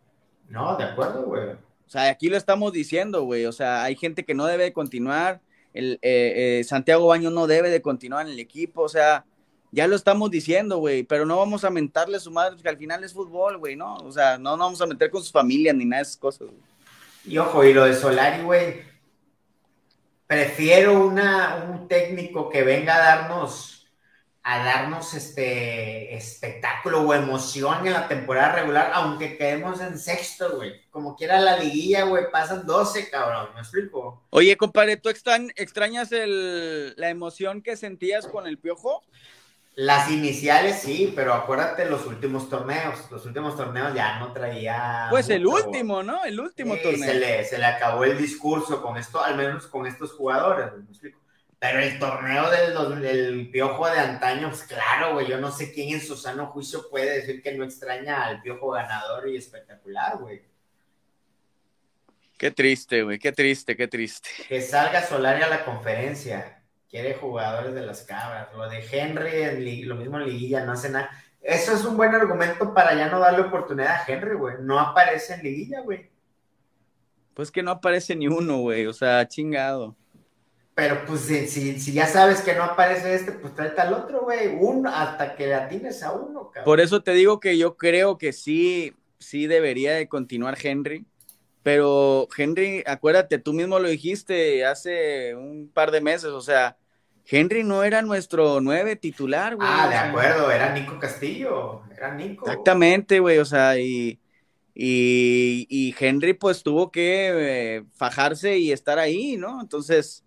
No, de acuerdo, güey. O sea, aquí lo estamos diciendo, güey. O sea, hay gente que no debe de continuar. El, eh, eh, Santiago Baño no debe de continuar en el equipo. O sea, ya lo estamos diciendo, güey. Pero no vamos a mentarle a su madre, porque al final es fútbol, güey, ¿no? O sea, no nos vamos a meter con sus familias ni nada de esas cosas. Y ojo, y lo de Solari, güey. Prefiero una, un técnico que venga a darnos a darnos este espectáculo o emoción en la temporada regular, aunque quedemos en sexto, güey. Como quiera la liguilla, güey, pasan 12, cabrón, ¿me explico? Oye, compadre, ¿tú extrañas el, la emoción que sentías con el piojo? Las iniciales sí, pero acuérdate los últimos torneos. Los últimos torneos ya no traía. Pues el último, ¿no? El último torneo. Se le, se le acabó el discurso con esto, al menos con estos jugadores, ¿me explico? Pero el torneo del, del piojo de antaño, pues claro, güey, yo no sé quién en su sano juicio puede decir que no extraña al piojo ganador y espectacular, güey. Qué triste, güey, qué triste, qué triste. Que salga Solari a la conferencia, quiere jugadores de las cabras. Lo de Henry, lo mismo en Liguilla, no hace nada. Eso es un buen argumento para ya no darle oportunidad a Henry, güey. No aparece en Liguilla, güey. Pues que no aparece ni uno, güey, o sea, chingado. Pero pues si, si, ya sabes que no aparece este, pues tráete al otro, güey. Uno, hasta que le atines a uno, cabrón. Por eso te digo que yo creo que sí, sí debería de continuar Henry. Pero Henry, acuérdate, tú mismo lo dijiste hace un par de meses, o sea, Henry no era nuestro nueve titular, güey. Ah, de acuerdo, era Nico Castillo, era Nico. Exactamente, güey, o sea, y, y, Henry pues tuvo que eh, fajarse y estar ahí, ¿no? Entonces,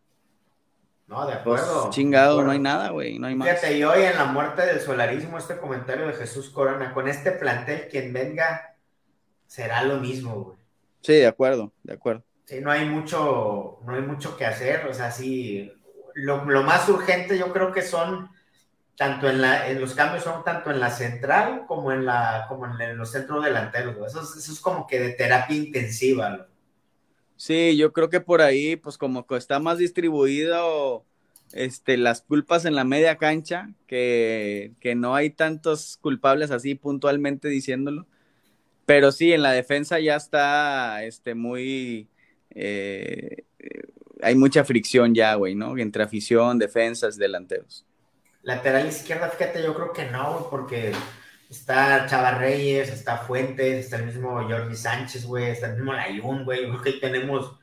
no, de pues, acuerdo. chingado, no hay nada, güey, no hay más. Fíjate, y hoy en la muerte del solarismo, este comentario de Jesús Corona, con este plantel, quien venga será lo mismo, güey. Sí, de acuerdo, de acuerdo. Sí, no hay mucho, no hay mucho que hacer, o sea, sí, lo, más urgente yo creo que son, tanto en, la, en los cambios son tanto en la central como en, la, como en los centros delanteros, Eso, eso, es como que de terapia intensiva, Sí, yo creo que por ahí, pues como que está más distribuido este, las culpas en la media cancha, que, no hay tantos culpables así puntualmente diciéndolo. Pero sí, en la defensa ya está este, muy... Eh, hay mucha fricción ya, güey, ¿no? Entre afición, defensas, delanteros. Lateral izquierda, fíjate, yo creo que no, porque Está Chava Reyes, está Fuentes, está el mismo Jordi Sánchez, güey, está el mismo Layun, güey. Creo que tenemos,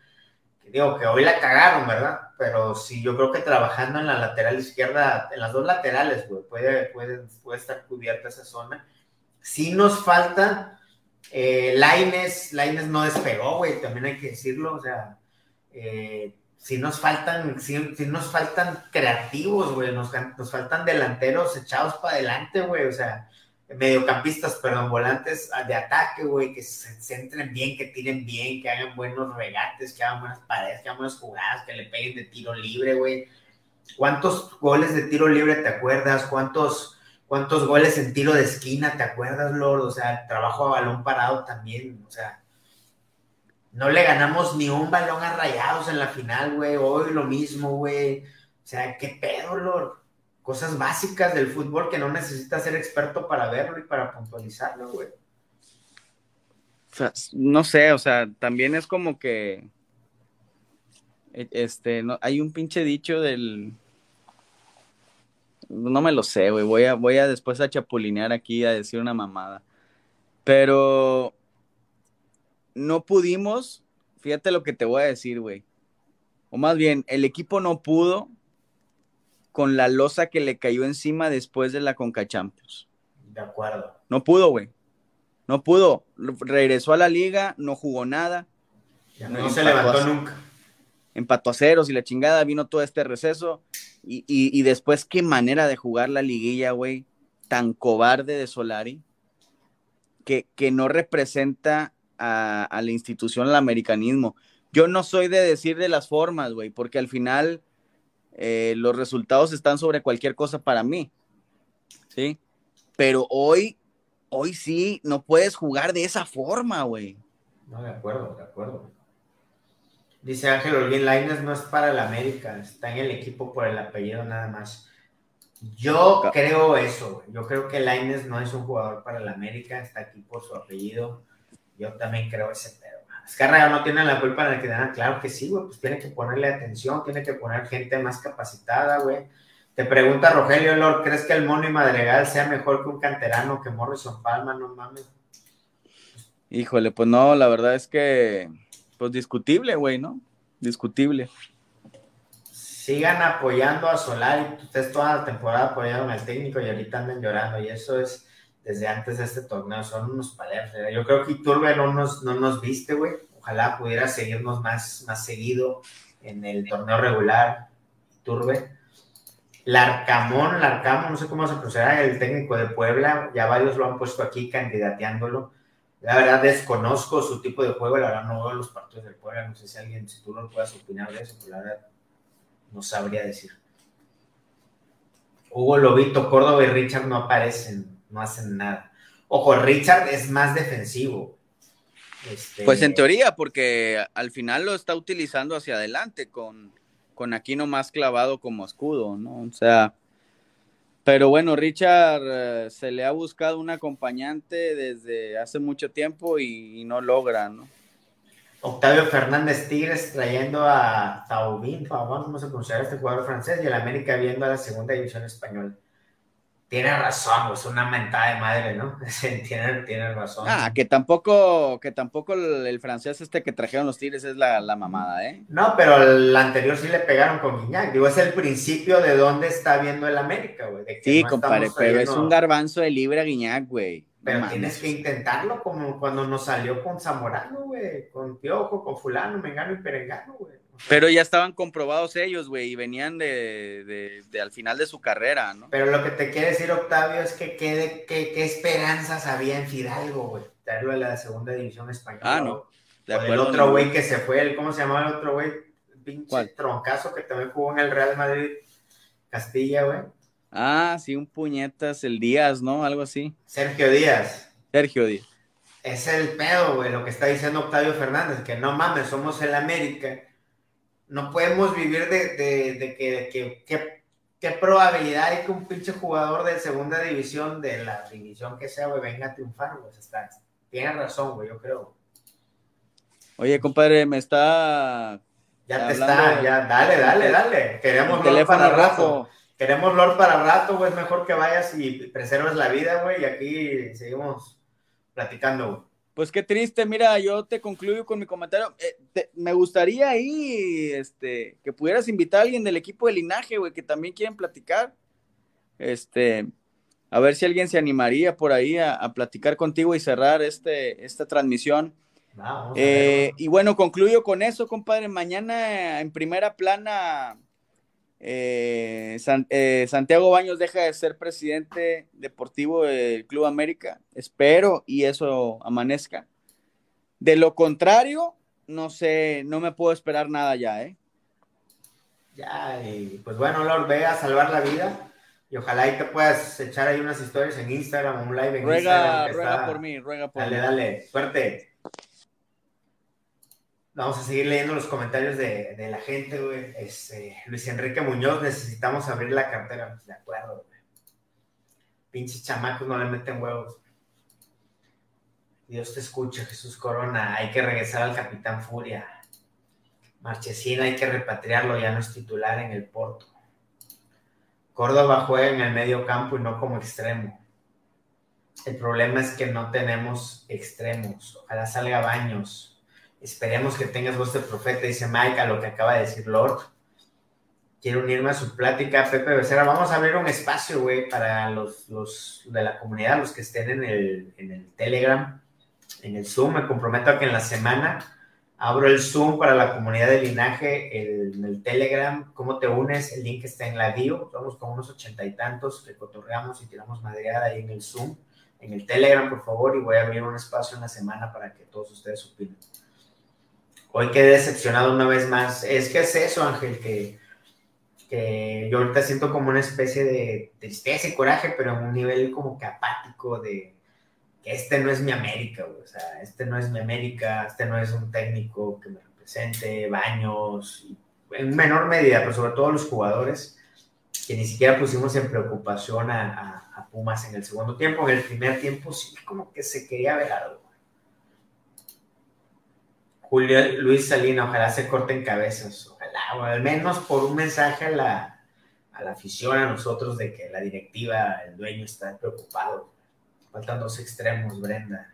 digo que hoy la cagaron, ¿verdad? Pero sí, yo creo que trabajando en la lateral izquierda, en las dos laterales, güey, puede, puede, puede estar cubierta esa zona. Sí nos falta eh, Laines, Laines no despegó, güey, también hay que decirlo, o sea, eh, si nos faltan, si, nos faltan creativos, güey, nos, nos faltan delanteros echados para adelante, güey, o sea, mediocampistas, perdón, volantes de ataque, güey, que se centren bien, que tiren bien, que hagan buenos regates, que hagan buenas paredes, que hagan buenas jugadas, que le peguen de tiro libre, güey. ¿Cuántos goles de tiro libre te acuerdas? ¿Cuántos, cuántos goles en tiro de esquina te acuerdas, Lord? O sea, trabajo a balón parado también, o sea, no le ganamos ni un balón a rayados en la final, güey. Hoy lo mismo, güey. O sea, qué pedo, Lord cosas básicas del fútbol que no necesitas ser experto para verlo y para puntualizarlo, güey. no sé, o sea, también es como que, e, este, no, hay un pinche dicho del, no me lo sé, güey, voy a, voy a después a chapulinear aquí a decir una mamada, pero no pudimos, fíjate lo que te voy a decir, güey, o más bien, el equipo no pudo con la losa que le cayó encima después de la Conca Champions. De acuerdo. No pudo, güey. No pudo. Regresó a la liga, no jugó nada. no, se levantó nunca. Empató a ceros y la chingada, vino todo este receso. Y, después, qué manera de jugar la liguilla, güey. Tan cobarde de Solari. Que, que no representa a, la institución, al americanismo. Yo no soy de decir de las formas, güey, porque al final eh, los resultados están sobre cualquier cosa para mí. ¿Sí? Pero hoy, hoy sí, no puedes jugar de esa forma, güey. No, de acuerdo, de acuerdo. Dice Ángel Olguín, Laines no es para el América, está en el equipo por el apellido nada más. Yo creo eso, yo creo que Laines no es un jugador para el América, está aquí por su apellido. Yo también creo ese pedo. Escarra no tiene la culpa en el que dan, claro que sí, güey, pues tiene que ponerle atención, tiene que poner gente más capacitada, güey. Te pregunta Rogelio Lord, ¿crees que el Mono y Madregal sea mejor que un canterano que Morrison Palma? No mames. Híjole, pues no, la verdad es que, pues discutible, güey, ¿no? Discutible. Sigan apoyando a Solari, ustedes toda la temporada apoyaron al técnico y ahorita andan llorando, y eso es desde antes de este torneo, son unos paleros. Yo creo que Iturbe no nos, no nos viste, güey. Ojalá pudiera seguirnos más, más seguido en el torneo regular, Iturbe. Larcamón, Larcamón, no sé cómo se procederá, el técnico de Puebla, ya varios lo han puesto aquí candidateándolo. La verdad desconozco su tipo de juego, la verdad no veo los partidos del Puebla, no sé si alguien, si tú no puedas opinar de eso, pero la verdad no sabría decir. Hugo Lobito, Córdoba y Richard no aparecen no hacen nada. Ojo, Richard es más defensivo. Este, pues en teoría, porque al final lo está utilizando hacia adelante con, con Aquino más clavado como escudo, ¿no? O sea, pero bueno, Richard eh, se le ha buscado un acompañante desde hace mucho tiempo y, no logra, ¿no? Octavio Fernández Tigres trayendo a Taubín, vamos a pronunciar este jugador francés, y el América viendo a la segunda división española. Tiene razón, es una mentada de madre, ¿no? tiene, tiene razón. Ah, que tampoco, que tampoco el, francés este que trajeron los Tigres es la, mamada, ¿eh? No, pero el anterior sí le pegaron con Guiñac. Digo, es el principio de dónde está viendo el América, güey. Sí, compadre, pero es un garbanzo de libre a Guiñac, güey. Pero tienes que intentarlo como cuando nos salió con Zamorano, güey, con Piojo, con Fulano, Mengano y Perengano, güey. Pero ya estaban comprobados ellos, güey, y venían de, al final de su carrera, ¿no? Pero lo que te quiere decir, Octavio, es que qué, qué, esperanzas había en Fidalgo, güey. Traerlo de la segunda división española. Ah, no. De el otro güey que se fue, el, ¿cómo se llamaba el otro güey? Pinche troncazo que también jugó en el Real Madrid Castilla, güey. Ah, sí, un puñetas, el Díaz, ¿no? Algo así. Sergio Díaz. Sergio Díaz. Es el pedo, güey, lo que está diciendo Octavio Fernández, que no mames, somos el América no podemos vivir de, que, qué probabilidad hay que un pinche jugador de segunda división, de la división que sea, güey, venga a triunfar, güey. Está, tienes razón, güey, yo creo. Oye, compadre, me está. Ya te está, ya, dale, dale, dale. Queremos Lord para rato. Queremos Lord para rato, güey. Es mejor que vayas y preserves la vida, güey. Y aquí seguimos platicando, güey. Pues qué triste, mira, yo te concluyo con mi comentario. Eh, me gustaría ahí este, que pudieras invitar a alguien del equipo de linaje, güey, que también quieren platicar. Este, a ver si alguien se animaría por ahí a, platicar contigo y cerrar este, esta transmisión. Eh, y bueno, concluyo con eso, compadre. Mañana en primera plana eh, eh, Santiago Baños deja de ser presidente deportivo del Club América. Espero y eso amanezca. De lo contrario, no sé, no me puedo esperar nada ya, ¿eh? Ya, y pues bueno, Lord, ve a salvar la vida y ojalá ahí te puedas echar ahí unas historias en Instagram, un live en ruega, Instagram. Ruega por mí, ruega por mí. Dale, dale, suerte. Vamos a seguir leyendo los comentarios de, la gente, güey. Este, Luis Enrique Muñoz, necesitamos abrir la cartera. De acuerdo, güey. Pinches chamacos no le meten huevos. Dios te escucha, Jesús Corona. Hay que regresar al Capitán Furia. Marchesín hay que repatriarlo, ya no es titular en el Porto. Córdoba juega en el medio campo y no como extremo. El problema es que no tenemos extremos. Ojalá salga Baños. Esperemos que tengas voz de profeta, dice Mike, a lo que acaba de decir Lord. Quiero unirme a su plática, Pepe Becerra. Vamos a abrir un espacio, güey, para los, los, de la comunidad, los que estén en el, en el Telegram, en el Zoom. Me comprometo a que en la semana abro el Zoom para la comunidad de linaje, el, en el Telegram. ¿Cómo te unes? El link está en la bio. Somos con unos ochenta y tantos que cotorreamos y tiramos madreada ahí en el Zoom. En el Telegram, por favor, y voy a abrir un espacio en la semana para que todos ustedes opinen. Hoy quedé decepcionado una vez más. Es que es eso, Ángel, que yo ahorita siento como una especie de tristeza y coraje, pero en un nivel como que apático de que este no es mi América, o sea, este no es mi América, este no es un técnico que me represente, baños, en menor medida, pero sobre todo los jugadores, que ni siquiera pusimos en preocupación a, Pumas en el segundo tiempo, en el primer tiempo sí como que se quería ver algo. Julio Luis Salina, ojalá se corten cabezas o al menos por un mensaje a la, a la afición, a nosotros, de que la directiva, el dueño está preocupado. Faltan dos extremos, Brenda.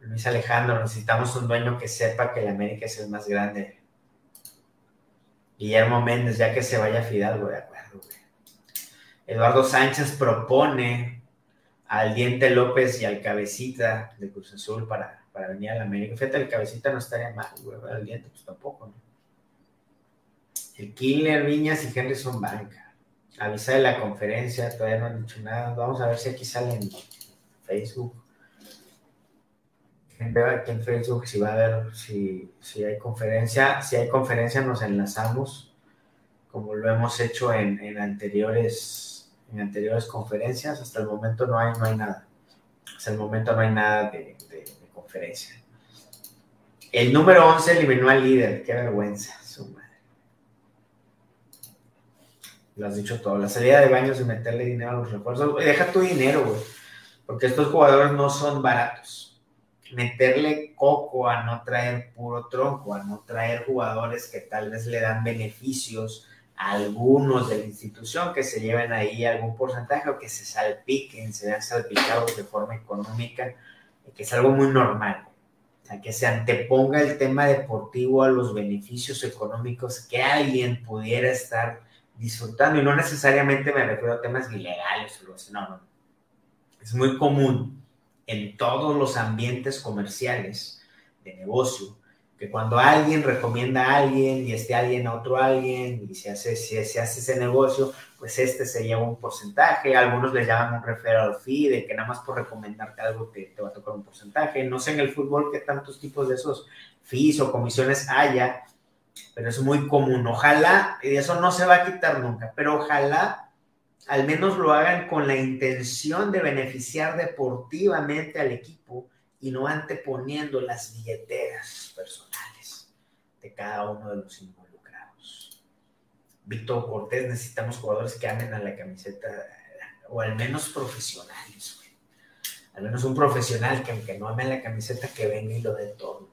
Luis Alejandro, necesitamos un dueño que sepa que el América es el más grande. Guillermo Méndez, ya que se vaya Fidalgo, de acuerdo, Eduardo Sánchez propone al Diente López y al Cabecita de Cruz Azul para, para venir a la América. Fíjate, el Cabecita no estaría mal, güey. El Diente, pues tampoco, ¿no? El Killer, Viñas y Henry son banca. Avisa de la conferencia, todavía no han dicho nada. Vamos a ver si aquí sale en Facebook. Aquí en Facebook si va a ver si, si hay conferencia. Si hay conferencia, nos enlazamos, como lo hemos hecho en, anteriores, en anteriores conferencias. Hasta el momento no hay, no hay nada. Hasta el momento no hay nada de conferencia. El número 11 eliminó al líder. Qué vergüenza. Suma. Lo has dicho todo. La salida de baños y meterle dinero a los refuerzos. Deja tu dinero, güey. Porque estos jugadores no son baratos. Meterle coco a no traer puro tronco, a no traer jugadores que tal vez le dan beneficios a algunos de la institución, que se lleven ahí algún porcentaje o que se salpiquen, se vean salpicados de forma económica, que es algo muy normal. O sea, que se anteponga el tema deportivo a los beneficios económicos que alguien pudiera estar disfrutando, y no necesariamente me refiero a temas ilegales o algo así, no, no. Es muy común en todos los ambientes comerciales de negocio que cuando alguien recomienda a alguien y este alguien a otro alguien y se hace, se hace ese negocio, pues este se lleva un porcentaje, algunos le llaman un referral fee, de que nada más por recomendarte algo te, te va a tocar un porcentaje. No sé en el fútbol qué tantos tipos de esos fees o comisiones haya, pero es muy común. Ojalá, y eso no se va a quitar nunca, pero ojalá al menos lo hagan con la intención de beneficiar deportivamente al equipo y no anteponiendo las billeteras personales de cada uno de los involucrados. Víctor Cortés, necesitamos jugadores que amen a la camiseta, o al menos profesionales, Al menos un profesional que aunque no ame la camiseta, que venga y lo dé todo.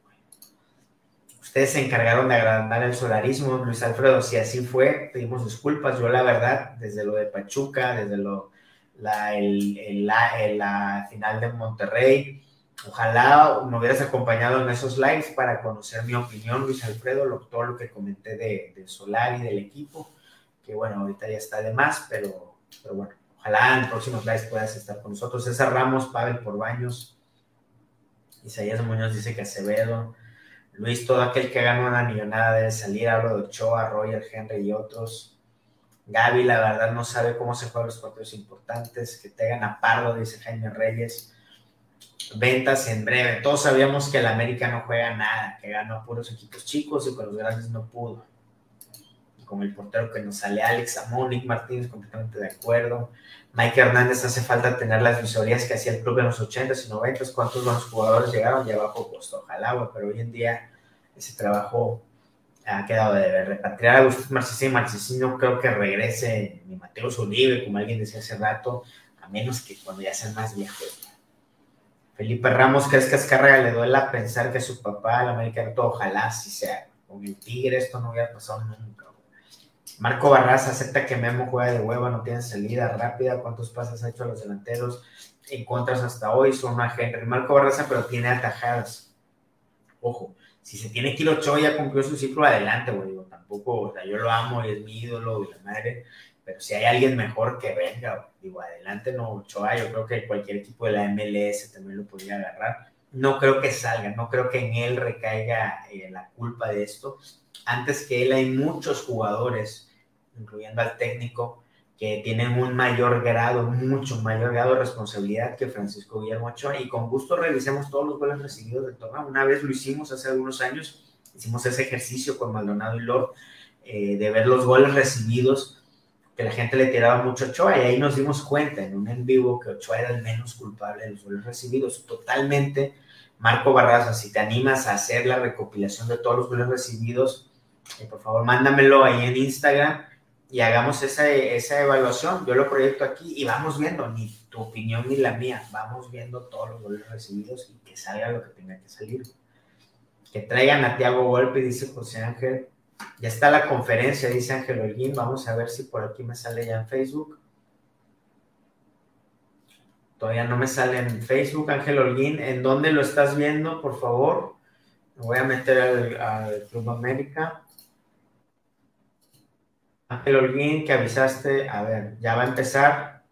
Ustedes se encargaron de agrandar el solarismo, Luis Alfredo, si así fue, pedimos disculpas. Yo la verdad, desde lo de Pachuca, desde lo, la, el, la, final de Monterrey, ojalá me hubieras acompañado en esos lives para conocer mi opinión, Luis Alfredo, lo, todo lo que comenté de, de Solar y del equipo, que bueno, ahorita ya está de más, pero, pero bueno, ojalá en próximos lives puedas estar con nosotros. César Ramos, Pavel por Baños, Isaías Muñoz dice que Acevedo, Luis, todo aquel que gana una millonada debe salir. Hablo de Ochoa, Roger, Henry y otros. Gaby, la verdad, no sabe cómo se juegan los partidos importantes. Que te a Pardo, dice Jaime Reyes. Ventas en breve. Todos sabíamos que el América no juega nada, que ganó puros equipos chicos y con los grandes no pudo. Con el portero que nos sale Alex Amonic Martínez, completamente de acuerdo. Mike Hernández hace falta tener las visorías que hacía el club en los 80s y 90s. ¿Cuántos buenos jugadores llegaron? Ya abajo costó ojalá, pero hoy en día ese trabajo ha quedado de ver. Repatriar a Gustavo Marcesín, no creo que regrese ni Mateo Uribe, como alguien decía hace rato, a menos que cuando ya sean más viejos. Felipe Ramos, ¿crees que Azcárraga le duele pensar que su papá, el americano, ojalá sí sea? Con el Tigre esto no hubiera pasado nunca. Marco Barraza acepta que Memo juega de hueva, no tiene salida rápida. ¿Cuántos pases ha hecho a los delanteros? En contras hasta hoy son a Henry. Marco Barraza, pero tiene atajadas. Ojo, si se tiene que ir Ochoa, ya cumplió su ciclo adelante, güey. Tampoco, o sea, yo lo amo y es mi ídolo y la madre. Pero si hay alguien mejor que venga, digo, adelante no Ochoa. Yo creo que cualquier equipo de la MLS también lo podría agarrar. No creo que salga, no creo que en él recaiga eh, la culpa de esto antes que él hay muchos jugadores, incluyendo al técnico, que tienen un mayor grado, mucho mayor grado de responsabilidad que Francisco Guillermo Ochoa. Y con gusto revisemos todos los goles recibidos del torneo. Una vez lo hicimos hace algunos años, hicimos ese ejercicio con Maldonado y Lord eh, de ver los goles recibidos, que la gente le tiraba mucho a Ochoa. Y ahí nos dimos cuenta en un en vivo que Ochoa era el menos culpable de los goles recibidos. Totalmente. Marco Barraza, si te animas a hacer la recopilación de todos los goles recibidos, por favor, mándamelo ahí en Instagram y hagamos esa, esa evaluación. Yo lo proyecto aquí y vamos viendo, ni tu opinión ni la mía, vamos viendo todos los goles recibidos y que salga lo que tenga que salir. Que traigan a Tiago Golpe, dice José Ángel. Ya está la conferencia, dice Ángel Holguín. Vamos a ver si por aquí me sale ya en Facebook. Todavía no me sale en Facebook, Ángel Holguín. ¿En dónde lo estás viendo, por favor? Me voy a meter al, Club América. Ángel Holguín, que avisaste, a ver, ya va a empezar.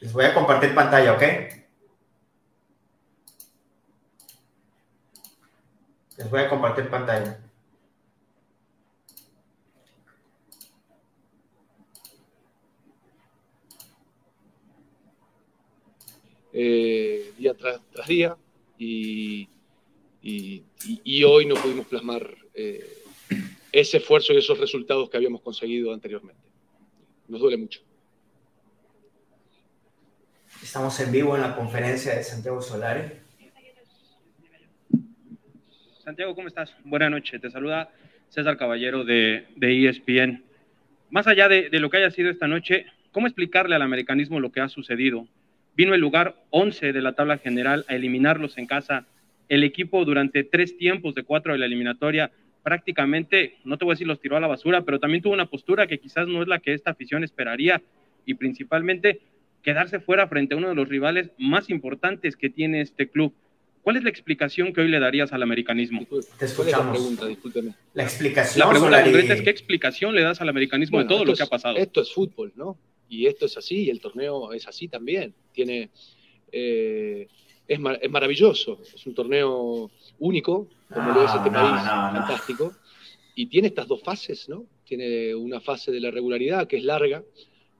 Les voy a compartir pantalla, ¿ok? Les voy a compartir pantalla. Eh, día tras, día y, hoy no pudimos plasmar eh, ese esfuerzo y esos resultados que habíamos conseguido anteriormente. Nos duele mucho. Estamos en vivo en la conferencia de Santiago Solari. Santiago, ¿cómo estás? Buenas noches. Te saluda César Caballero de, de ESPN. Más allá de, de, lo que haya sido esta noche, ¿cómo explicarle al americanismo lo que ha sucedido? Vino el lugar 11 de la tabla general a eliminarlos en casa. El equipo durante tres tiempos de cuatro de la eliminatoria prácticamente, no te voy a decir los tiró a la basura, pero también tuvo una postura que quizás no es la que esta afición esperaría y principalmente quedarse fuera frente a uno de los rivales más importantes que tiene este club. ¿Cuál es la explicación que hoy le darías al americanismo? Te escuchamos. La pregunta, discúlpeme. La explicación. La pregunta concreta es qué explicación le das al americanismo de todo lo que ha pasado. Esto es fútbol, ¿no? Y esto es así, y el torneo es así también. Tiene, eh, es, es maravilloso, es un torneo único, como lo es este país, fantástico. Y tiene estas dos fases, ¿no? Tiene una fase de la regularidad que es larga,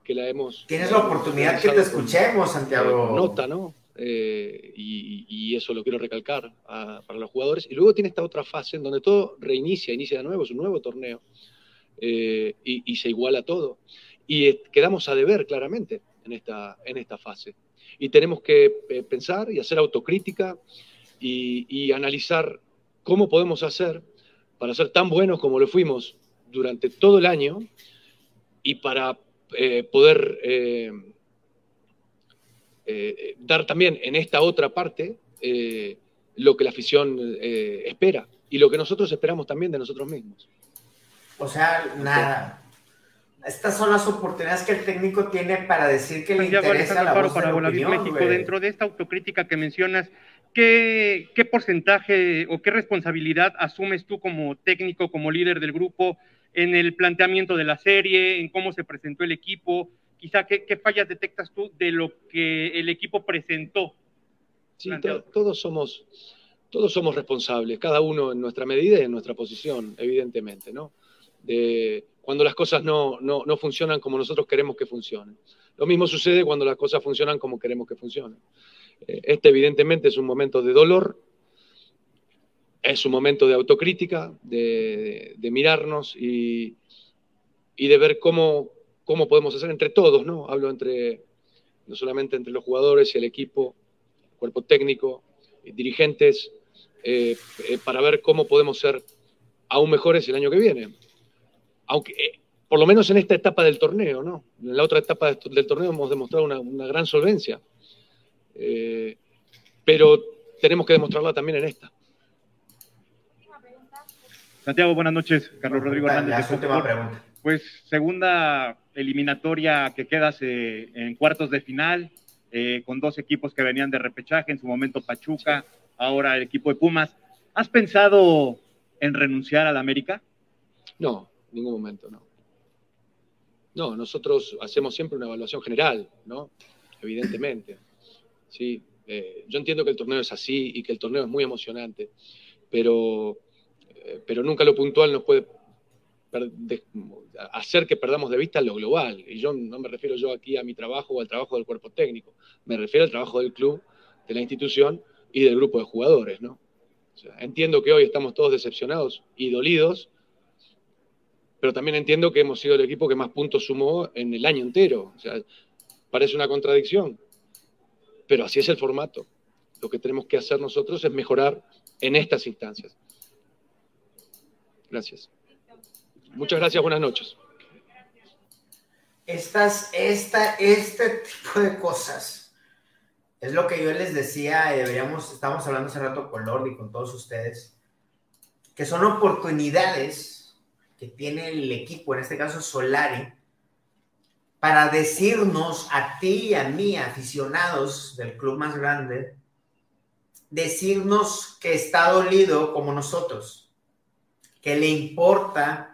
que la hemos... Tienes la oportunidad que te escuchemos, Santiago. Nota, ¿no? Eh, y, eso lo quiero recalcar para los jugadores. Y luego tiene esta otra fase en donde todo reinicia, inicia de nuevo, es un nuevo torneo. Eh, y, se iguala todo. Y quedamos a deber claramente en esta, en esta fase. Y tenemos que eh, pensar y hacer autocrítica y, y analizar cómo podemos hacer para ser tan buenos como lo fuimos durante todo el año y para eh, poder eh, eh, dar también en esta otra parte lo que la afición espera y lo que nosotros esperamos también de nosotros mismos. O sea, nada. Estas son las oportunidades que el técnico tiene para decir que le interesa la voz para de México dentro de esta autocrítica que mencionas ¿qué, porcentaje o qué responsabilidad asumes tú como técnico, como líder del grupo en el planteamiento de la serie, en cómo se presentó el equipo? Quizá, ¿qué, fallas detectas tú de lo que el equipo presentó? Sí, todos, somos, todos somos responsables, cada uno en nuestra medida y en nuestra posición, evidentemente, ¿no? De, cuando las cosas no, no, no funcionan como nosotros queremos que funcionen. Lo mismo sucede cuando las cosas funcionan como queremos que funcionen. Este evidentemente es un momento de dolor, es un momento de autocrítica, de, mirarnos y, de ver cómo, cómo podemos hacer entre todos, ¿no? Hablo entre, no solamente entre los jugadores y el equipo, el cuerpo técnico, dirigentes, eh, eh, para ver cómo podemos ser aún mejores el año que viene. Aunque, eh, por lo menos en esta etapa del torneo, ¿no? En la otra etapa del torneo hemos demostrado una gran solvencia Eh, pero tenemos que demostrarla también en esta. Santiago, buenas noches. Carlos Rodrigo Hernández. pregunta. Pues segunda eliminatoria que quedas eh, en cuartos de final, eh, con dos equipos que venían de repechaje, en su momento Pachuca, ahora el equipo de Pumas. ¿Has pensado en renunciar a la América? No, en ningún momento, no. No, nosotros hacemos siempre una evaluación general, ¿no? Evidentemente. Sí, eh, yo entiendo que el torneo es así y que el torneo es muy emocionante, pero, pero nunca lo puntual nos puede hacer que perdamos de vista lo global. Y yo no me refiero yo aquí a mi trabajo o al trabajo del cuerpo técnico, me refiero al trabajo del club, de la institución y del grupo de jugadores, ¿no? entiendo que hoy estamos todos decepcionados y dolidos, pero también entiendo que hemos sido el equipo que más puntos sumó en el año entero. O sea, parece una contradicción, pero así es el formato. Lo que tenemos que hacer nosotros es mejorar en estas instancias. Gracias. Muchas gracias, buenas noches. Estas, esta, este tipo de cosas es lo que yo les decía, deberíamos, estábamos hablando hace rato con Lord y con todos ustedes, que son oportunidades que tiene el equipo, en este caso Solari, para decirnos a ti y a mí, aficionados del club más grande, decirnos que está dolido como nosotros, que le importa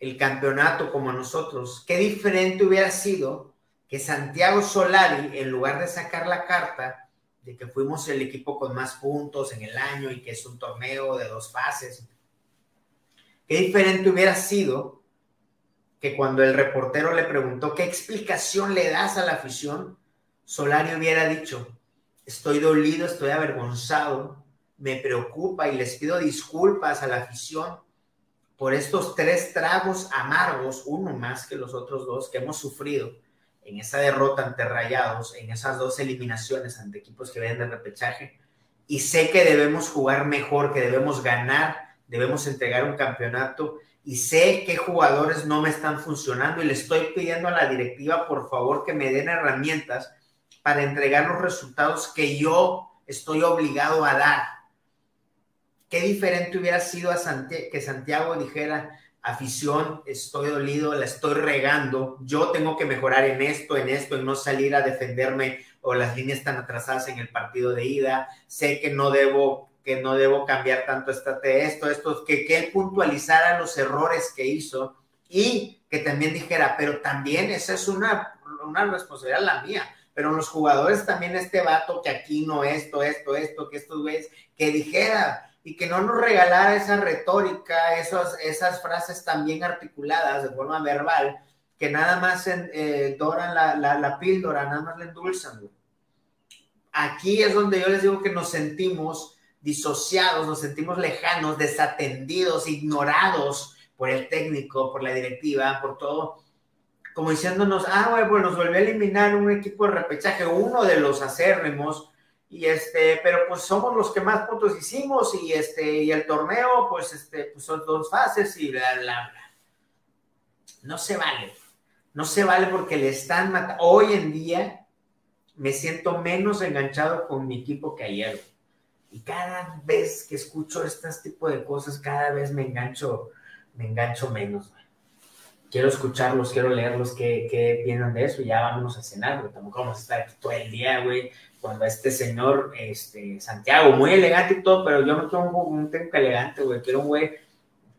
el campeonato como nosotros. Qué diferente hubiera sido que Santiago Solari, en lugar de sacar la carta de que fuimos el equipo con más puntos en el año y que es un torneo de dos fases, qué diferente hubiera sido que cuando el reportero le preguntó qué explicación le das a la afición, Solari hubiera dicho, estoy dolido, estoy avergonzado, me preocupa y les pido disculpas a la afición por estos tres tragos amargos, uno más que los otros dos que hemos sufrido en esa derrota ante Rayados, en esas dos eliminaciones ante equipos que vienen de repechaje. Y sé que debemos jugar mejor, que debemos ganar, debemos entregar un campeonato. Y sé qué jugadores no me están funcionando y le estoy pidiendo a la directiva, por favor, que me den herramientas para entregar los resultados que yo estoy obligado a dar Qué diferente hubiera sido a que Santiago dijera, afición, estoy dolido, la estoy regando, yo tengo que mejorar en esto, en esto, en no salir a defenderme o las líneas están atrasadas en el partido de ida, sé que no debo que no debo cambiar tanto esta, esto, esto, que, que él puntualizara los errores que hizo y que también dijera, pero también esa es una, una responsabilidad la mía, pero los jugadores también este vato que aquí no esto, esto, esto, que esto es, que dijera, y que no nos regalara esa retórica, esas, esas frases tan bien articuladas de forma verbal, que nada más eh, doran la, la, píldora, nada más le endulzan. Aquí es donde yo les digo que nos sentimos disociados, nos sentimos lejanos, desatendidos, ignorados por el técnico, por la directiva, por todo, como diciéndonos, ah, bueno, pues nos volvió a eliminar un equipo de repechaje, uno de los acérrimos, y este, pero pues somos los que más puntos hicimos y este, y el torneo, pues este, pues son dos fases y bla, bla, bla. No se vale. No se vale porque le están matando. Hoy en día me siento menos enganchado con mi equipo que ayer. Y cada vez que escucho este tipo de cosas, cada vez me engancho, me engancho menos. Quiero escucharlos, quiero leerlos, qué, qué piensan de eso. Ya vámonos a cenar, pero tampoco vamos a estar aquí todo el día, güey, cuando este señor, este, Santiago, muy elegante y todo, pero yo no quiero un, elegante, güey, quiero un güey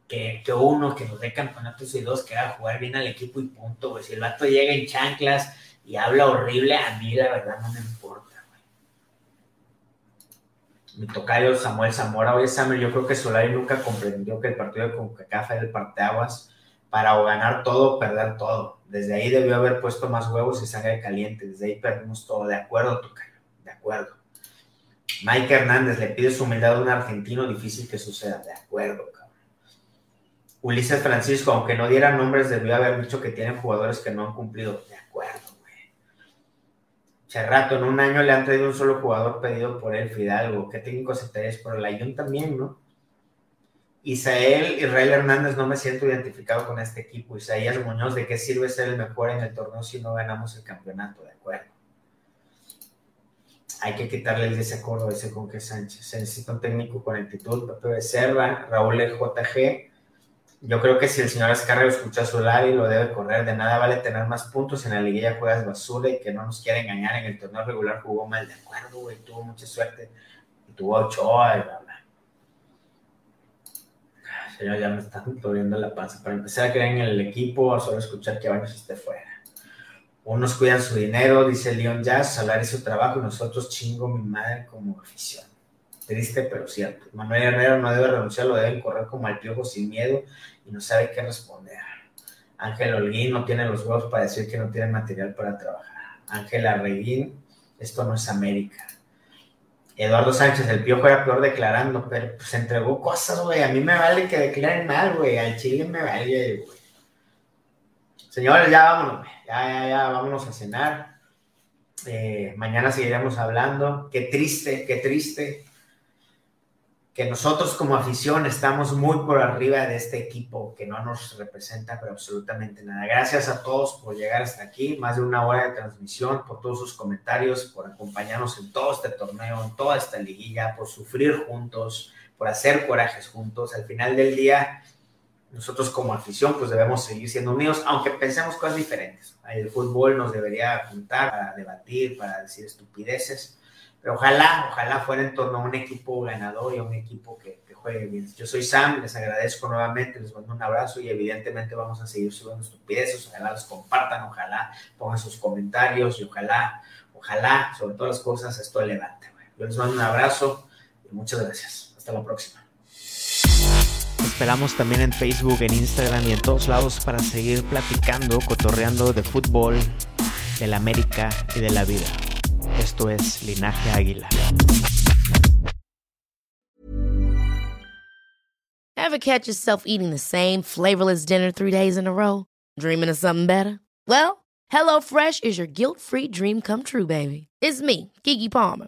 que, que, uno, que nos dé campeonatos y dos, que haga jugar bien al equipo y punto, güey. Si el vato llega en chanclas y habla horrible, a mí la verdad no me importa, güey. Mi tocayo Samuel Zamora, oye Samuel, yo creo que Solari nunca comprendió que el partido de CONCACAF era el parteaguas para o ganar todo o perder todo. Desde ahí debió haber puesto más huevos y sangre caliente. Desde ahí perdimos todo. De acuerdo, Tocayo acuerdo. Mike Hernández le pide su humildad a un argentino, difícil que suceda. De acuerdo, cabrón. Ulises Francisco, aunque no diera nombres, debió haber dicho que tienen jugadores que no han cumplido. De acuerdo, güey. Cherrato, en un año le han traído un solo jugador pedido por él, Fidalgo. ¿Qué técnico se te es? Por el Ayun también, ¿no? Isael Israel Hernández, no me siento identificado con este equipo. Isaías Muñoz, ¿de qué sirve ser el mejor en el torneo si no ganamos el campeonato? De acuerdo. Hay que quitarle el desacuerdo ese con que Sánchez. Se necesita un técnico con actitud, Pepe Becerra, Raúl JG. Yo creo que si el señor Escarra escucha su y lo debe correr. De nada vale tener más puntos en la liguilla, juegas basura y que no nos quiera engañar. En el torneo regular jugó mal, de acuerdo, güey, tuvo mucha suerte. Tuvo Ochoa y bla, bla. Señor, ya me está doliendo la panza. Para empezar a creer en el equipo, solo escuchar que Baños esté fuera. Unos cuidan su dinero, dice Leon Jazz, salario su trabajo y nosotros chingo mi madre como afición. Triste, pero cierto. Manuel Herrera no debe renunciar, lo deben correr como al piojo sin miedo y no sabe qué responder. Ángel Holguín no tiene los huevos para decir que no tiene material para trabajar. Ángel Arreguín, esto no es América. Eduardo Sánchez, el piojo era peor declarando, pero pues entregó cosas, güey. A mí me vale que declaren mal, güey. Al Chile me vale, güey. Señores, ya vámonos, ya, vámonos a cenar. Eh, mañana seguiremos hablando. Qué triste, qué triste que nosotros como afición estamos muy por arriba de este equipo que no nos representa pero absolutamente nada. Gracias a todos por llegar hasta aquí, más de una hora de transmisión, por todos sus comentarios, por acompañarnos en todo este torneo, en toda esta liguilla, por sufrir juntos, por hacer corajes juntos. Al final del día, nosotros como afición pues debemos seguir siendo unidos, aunque pensemos cosas diferentes. El fútbol nos debería juntar para debatir, para decir estupideces, pero ojalá, ojalá fuera en torno a un equipo ganador y a un equipo que, juegue bien. Yo soy Sam, les agradezco nuevamente, les mando un abrazo y evidentemente vamos a seguir subiendo estupideces, ojalá los compartan, ojalá pongan sus comentarios y ojalá, ojalá, sobre todas las cosas, esto levante. Yo les mando un abrazo y muchas gracias. Hasta la próxima esperamos también en Facebook, en Instagram y en todos lados para seguir platicando, cotorreando de fútbol, de la América y de la vida. Esto es Linaje Águila. Ever catch yourself eating the same flavorless dinner three days in a row? Dreaming of something better? Well, HelloFresh is your guilt-free dream come true, baby. It's me, Kiki Palmer.